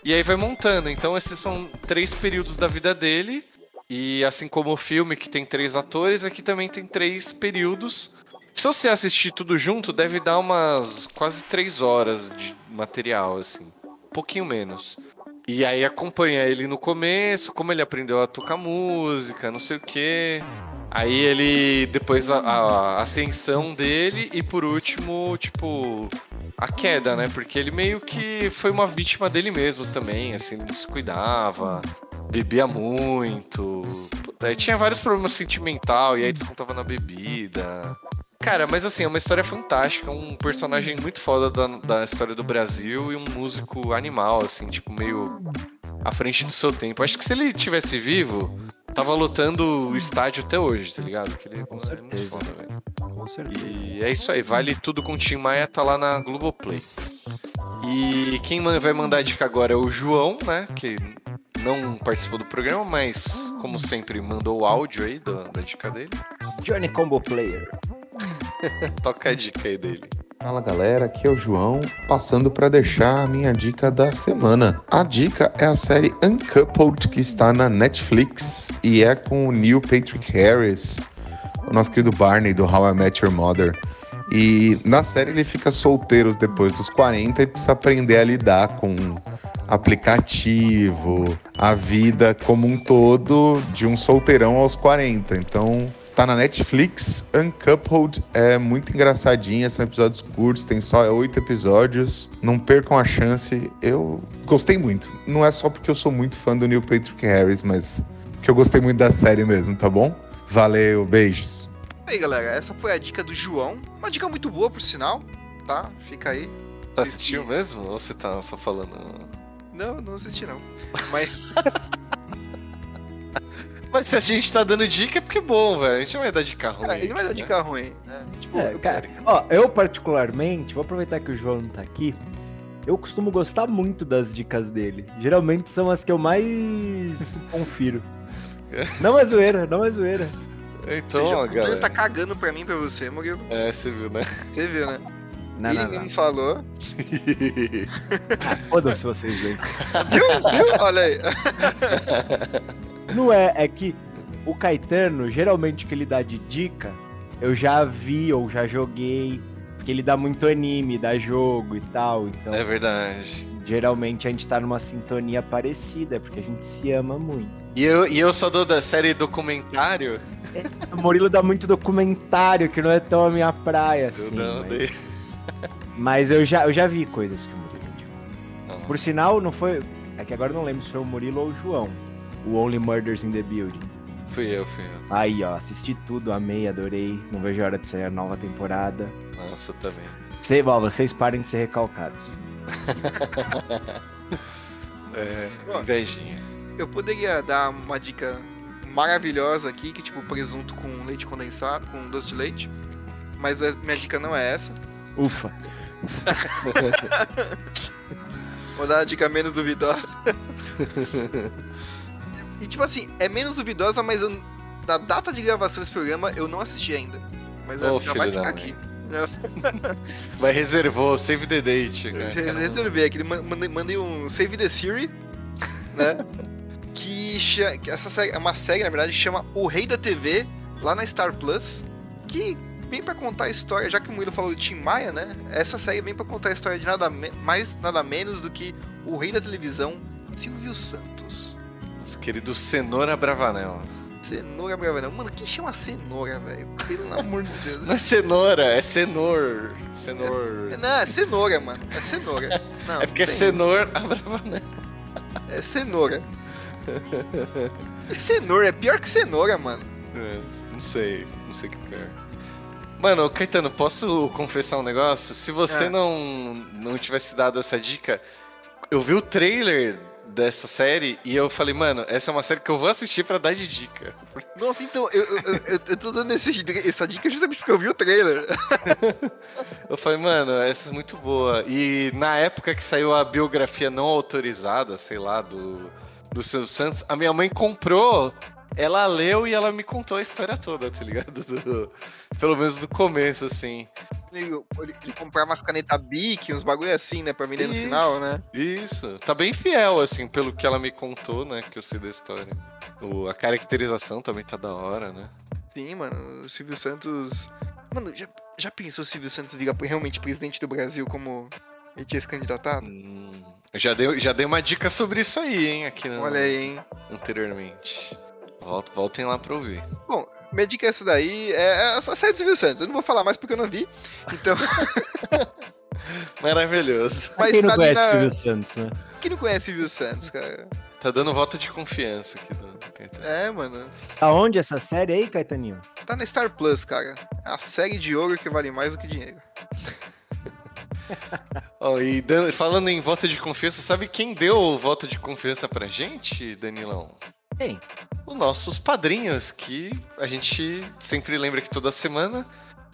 E aí vai montando. Então esses são três períodos da vida dele. E assim como o filme, que tem três atores, aqui também tem três períodos. Se você assistir tudo junto, deve dar umas quase três horas de material, assim. Um pouquinho menos. E aí acompanha ele no começo, como ele aprendeu a tocar música, não sei o quê. Aí ele. Depois a, a ascensão dele e por último, tipo. A queda, né? Porque ele meio que foi uma vítima dele mesmo também, assim, não se cuidava, bebia muito. Aí tinha vários problemas sentimental e aí descontava na bebida. Cara, mas assim, é uma história fantástica, um personagem muito foda da, da história do Brasil e um músico animal, assim, tipo, meio à frente do seu tempo. Acho que se ele tivesse vivo, tava lotando o estádio até hoje, tá ligado? Ele Com é muito certeza. foda, velho. Com certeza. E é isso aí, vale tudo com o Tim Maia, tá lá na Globoplay. E quem vai mandar a dica agora é o João, né? Que não participou do programa, mas como sempre mandou o áudio aí da, da dica dele. Johnny Combo Player. Toca a dica aí dele. Fala galera, aqui é o João, passando para deixar a minha dica da semana. A dica é a série Uncoupled que está na Netflix e é com o Neil Patrick Harris, o nosso querido Barney do How I Met Your Mother. E na série ele fica solteiro depois dos 40 e precisa aprender a lidar com aplicativo, a vida como um todo de um solteirão aos 40. Então Tá na Netflix, Uncoupled é muito engraçadinha, são episódios curtos, tem só oito episódios. Não percam a chance. Eu gostei muito. Não é só porque eu sou muito fã do Neil Patrick Harris, mas que eu gostei muito da série mesmo, tá bom? Valeu, beijos. Aí, galera, essa foi a dica do João. Uma dica muito boa, por sinal, tá? Fica aí. Você assistiu mesmo? Ou você tá só falando? Não, não assisti não. Mas Mas se a gente tá dando dica é porque é bom, velho. A gente não vai dar dica ruim. cara, ele vai dar né? dica ruim, né? Tipo, É, eu cara, quero- ó, eu particularmente, vou aproveitar que o João não tá aqui. Eu costumo gostar muito das dicas dele. Geralmente são as que eu mais confiro. Não é zoeira, não é zoeira. Então, ó, Seja, galera. tá cagando pra mim, pra você, Murilo. É, você viu, né? Você viu, né? Não, ele não, não. falou. Ah, Foda-se vocês dois. Viu? Viu? Olha aí. Não é, é que o Caetano, geralmente o que ele dá de dica, eu já vi ou já joguei. Porque ele dá muito anime, dá jogo e tal. Então, É verdade. geralmente a gente tá numa sintonia parecida, porque a gente se ama muito. E eu, e eu só dou da série documentário. O Murilo dá muito documentário, que não é tão a minha praia, Eu assim. não mas... dei. mas eu já, eu já vi coisas que o Murilo indicou. Não. Por sinal, não foi. É que agora eu não lembro se foi o Murilo ou o João. O Only Murders in the Building. Fui eu, fui eu. Aí, ó, assisti tudo, amei, adorei. Não vejo a hora de sair a nova temporada. Nossa, eu também. Cê, ó, vocês parem de ser recalcados. É, invejinha. Eu poderia dar uma dica maravilhosa aqui, que tipo presunto com leite condensado, com doce de leite. Mas a minha dica não é essa. Ufa. Vou dar uma dica menos duvidosa. e tipo assim, é menos duvidosa, mas eu, da data de gravação desse programa eu não assisti ainda. Mas Ô, já vai ficar aqui. Vai reservou, save the date. Reservei aqui, ma- mandei, mandei um Save the Siri, né? que, essa série, é uma série, na verdade, que chama O Rei da TV, lá na Star Plus, que vem pra contar a história, já que o Murilo falou de Tim Maia, né? Essa série vem pra contar a história de nada mais, nada menos do que o rei da televisão, Silvio Santos. Nosso querido Cenoura Bravanel. Cenoura Bravanel. Mano, quem chama cenoura, velho? Pelo amor de Deus. Não é cenoura, é cenor. Cenor. Não, é cenoura, mano. É cenoura. Não, É porque é tem cenoura Bravanel. isso. É cenoura. É cenoura, é pior que cenoura, mano. É, não sei, não sei o que é pior. Mano, Caetano, posso confessar um negócio? Se você É. não, não tivesse dado essa dica, eu vi o trailer dessa série e eu falei, mano, essa é uma série que eu vou assistir pra dar de dica. Nossa, então, eu, eu, eu, eu tô dando esse- essa dica justamente porque eu vi o trailer. Eu falei, mano, essa é muito boa. E na época que saiu a biografia não autorizada, sei lá, do, do Silvio Santos, a minha mãe comprou, ela leu e ela me contou a história toda, tá ligado? Do- pelo menos do começo, assim. Ele, ele, ele comprava umas canetas Bic, uns bagulho assim, né, pra vender no Isso. sinal, né? Isso, tá bem fiel, assim, pelo que ela me contou, né, que eu sei da história. O, a caracterização também tá da hora, né? Sim, mano, o Silvio Santos... Mano, já, já pensou o Silvio Santos virar realmente presidente do Brasil como ele tinha se candidatado? Hum, já, dei, já dei uma dica sobre isso aí, hein, aqui no, Olha aí, hein? anteriormente. Volta- voltem lá pra ouvir. Bom, minha dica é essa daí, é essa série do Silvio Santos. Eu não vou falar mais porque eu não vi. Então, Maravilhoso. Mas quem não tá conhece na- Silvio Santos, né? Quem não conhece Silvio Santos, cara? Tá dando voto de confiança aqui do Caetano. É, mano. Aonde essa série aí, Caetaninho? Tá na Star Plus, cara. É a série de ouro que vale mais do que dinheiro. Ó, e dan- falando em voto de confiança, sabe quem deu o voto de confiança pra gente, Danilão? Quem? Os nossos padrinhos, que a gente sempre lembra que toda semana,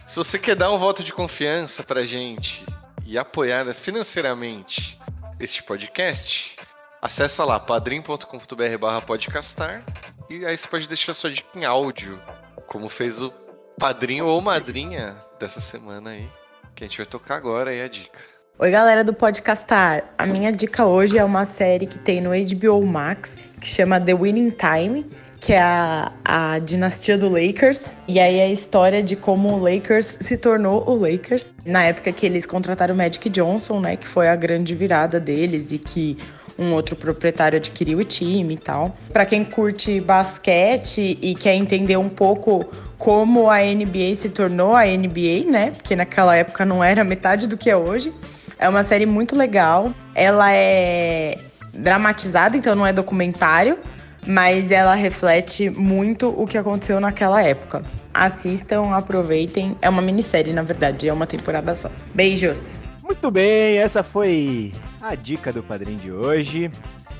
se você quer dar um voto de confiança pra gente e apoiar financeiramente este podcast, acessa lá padrim.com.br barra podcastar e aí você pode deixar sua dica em áudio, como fez o padrinho ou madrinha dessa semana aí, que a gente vai tocar agora aí a dica. Oi, galera do Podcastar. A minha dica hoje é uma série que tem no HBO Max, que chama The Winning Time, que é a, a dinastia do Lakers. E aí é a história de como o Lakers se tornou o Lakers. Na época que eles contrataram o Magic Johnson, né, que foi a grande virada deles e que um outro proprietário adquiriu o time e tal. Pra quem curte basquete e quer entender um pouco como a NBA se tornou a NBA, né? Porque naquela época não era metade do que é hoje. É uma série muito legal. Ela é dramatizada, então não é documentário, mas ela reflete muito o que aconteceu naquela época. Assistam, aproveitem. É uma minissérie, na verdade, é uma temporada só. Beijos! Muito bem, essa foi a dica do padrinho de hoje.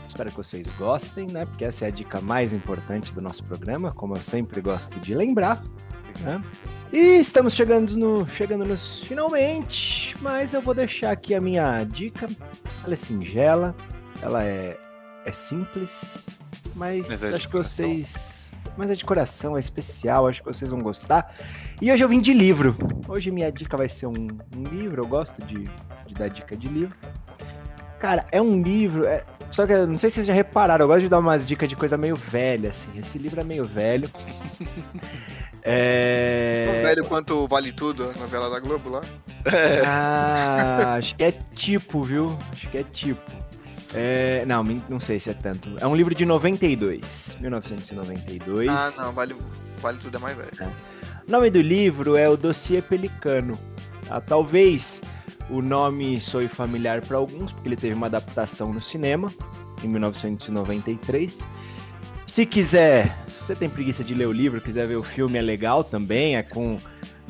Espero que vocês gostem, né? Porque essa é a dica mais importante do nosso programa, como eu sempre gosto de lembrar. Né? E estamos chegando, no, chegando nos finalmente, mas eu vou deixar aqui a minha dica. Ela é singela, ela é, é simples, mas, Mas é acho que coração. vocês. Mas é de coração, é especial, acho que vocês vão gostar. E hoje eu vim de livro. Hoje minha dica vai ser um, um livro, eu gosto de, de dar dica de livro. Cara, é um livro. é- Só que eu não sei se vocês já repararam, eu gosto de dar umas dicas de coisa meio velha, assim. Esse livro é meio velho. É. Tão velho quanto Vale Tudo, a novela da Globo lá. Ah, acho que é tipo, viu? Acho que é tipo. É, não, não sei se é tanto. É um livro de 92, 1992. Ah, não, Vale, vale Tudo é mais velho. O nome do livro é O Dossiê Pelicano. Ah, talvez o nome soe familiar para alguns, porque ele teve uma adaptação no cinema, em 1993. Se quiser, se você tem preguiça de ler o livro, quiser ver o filme, é legal também, é com,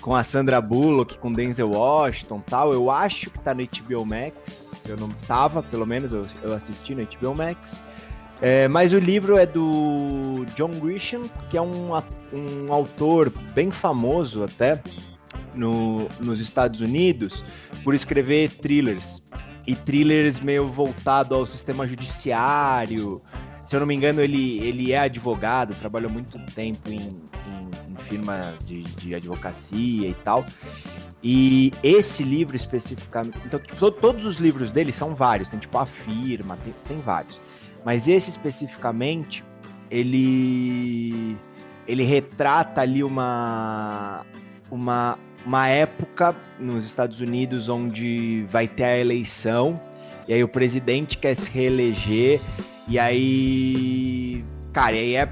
com a Sandra Bullock, com Denzel Washington tal. Eu acho que tá no HBO Max, se eu não tava, pelo menos eu, eu assisti no HBO Max. É, mas o livro é do John Grisham, que é um, um autor bem famoso até no, nos Estados Unidos por escrever thrillers. E thrillers meio voltado ao sistema judiciário. Se eu não me engano, ele, ele é advogado, trabalhou muito tempo em, em, em firmas de, de advocacia e tal. E esse livro especificamente. Então, tipo, todos os livros dele são vários, tem tipo a firma, tem, tem vários. Mas esse especificamente, ele ele retrata ali uma uma uma época nos Estados Unidos onde vai ter a eleição e aí o presidente quer se reeleger e aí cara, e aí é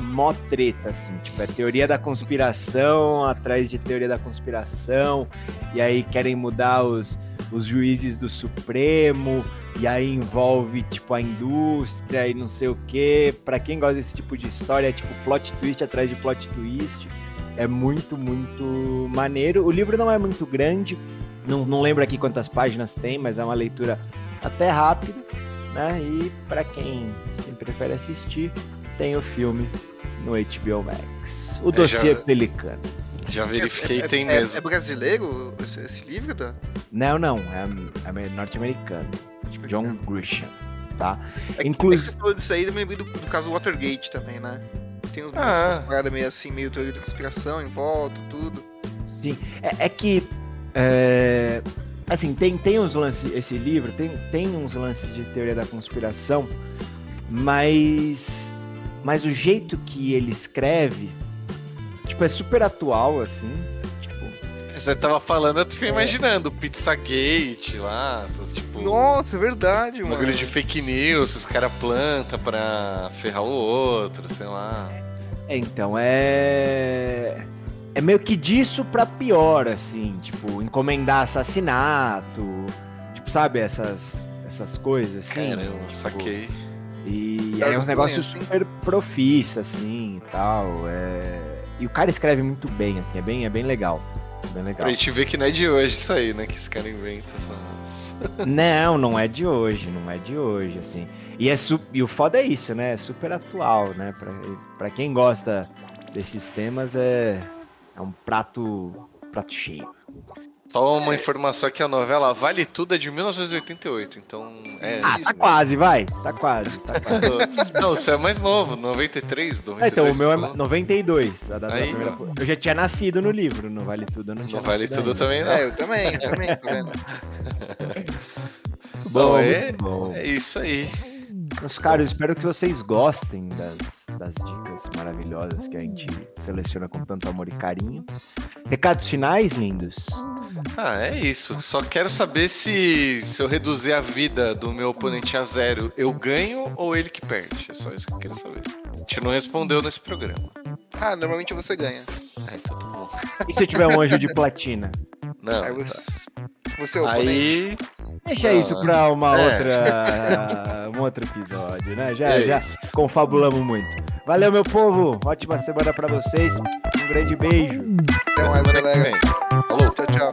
mó treta, assim, tipo, é teoria da conspiração atrás de teoria da conspiração, e aí querem mudar os, os juízes do Supremo, e aí envolve, tipo, a indústria e não sei o quê. Pra quem gosta desse tipo de história, é tipo plot twist atrás de plot twist. É muito, muito maneiro. O livro não é muito grande, não, não lembro aqui quantas páginas tem, mas é uma leitura até rápida, né? E para quem, quem prefere assistir, tem o filme no HBO Max. O dossiê já- Pelicano. Já verifiquei, é, é- tem é- mesmo. É brasileiro esse, esse livro? Da... Não, não, é, é norte-americano. John Grisham, tá? É Inclusive- é que falou disso aí, eu me lembrei do, do caso Watergate também, né? Tem uns, Ah. umas paradas meio assim, meio teoria da conspiração em volta, tudo. Sim, é, é que. É, assim, tem, tem uns lances. Esse livro tem, tem uns lances de teoria da conspiração, mas. Mas o jeito que ele escreve, tipo, é super atual, assim. Tipo, Você tava falando, eu fiquei imaginando, Pizzagate lá, essas, tipo. Nossa, é verdade, Um mano. bagulho de fake news, os caras plantam pra ferrar o outro, sei lá. é, então, é. É meio que disso pra pior, assim, tipo, encomendar assassinato, tipo, sabe, essas, essas coisas, assim. Caramba, tipo, saquei. E Cara, aí é uns os negócios super profícios, assim, e tal. É... E o cara escreve muito bem, assim, é bem, é bem legal. é Bem legal. Pra gente ver que não é de hoje isso aí, né? Que esse cara inventa essas. Não, não é de hoje, não é de hoje, assim. E, é su... e o foda é isso, né? É super atual, né? Pra, pra quem gosta desses temas, é, é um prato, prato cheio. Só uma informação aqui, a novela Vale Tudo é de 1988, então é. Ah, tá quase, vai. Tá quase, tá quase. Não, você é mais novo, 93, 92. Ah, então, o meu é falou? 92. A data da Aí, primeira... Eu já tinha nascido no livro, não vale tudo, não Não vale tudo ainda. também, não. É, eu também, eu também, tá vendo? Bom, Bom, é, bom. é isso aí. Meus caros, espero que vocês gostem das, das dicas maravilhosas que a gente seleciona com tanto amor e carinho. Recados finais, lindos? Ah, é isso. Só quero saber se, se eu reduzir a vida do meu oponente a zero, eu ganho ou ele que perde. É só isso que eu quero saber. A gente não respondeu nesse programa. Ah, normalmente você ganha. Ah, então tá bom. E se eu tiver um anjo de platina? Não. Aí tá. você, você é o. Aí. Deixa Ah, isso pra uma é. outra, um outro episódio, né? Já, É já confabulamos muito. Valeu, meu povo. Ótima semana pra vocês. Um grande beijo. Até mais, semana que galera. vem. Falou. Tchau, tchau.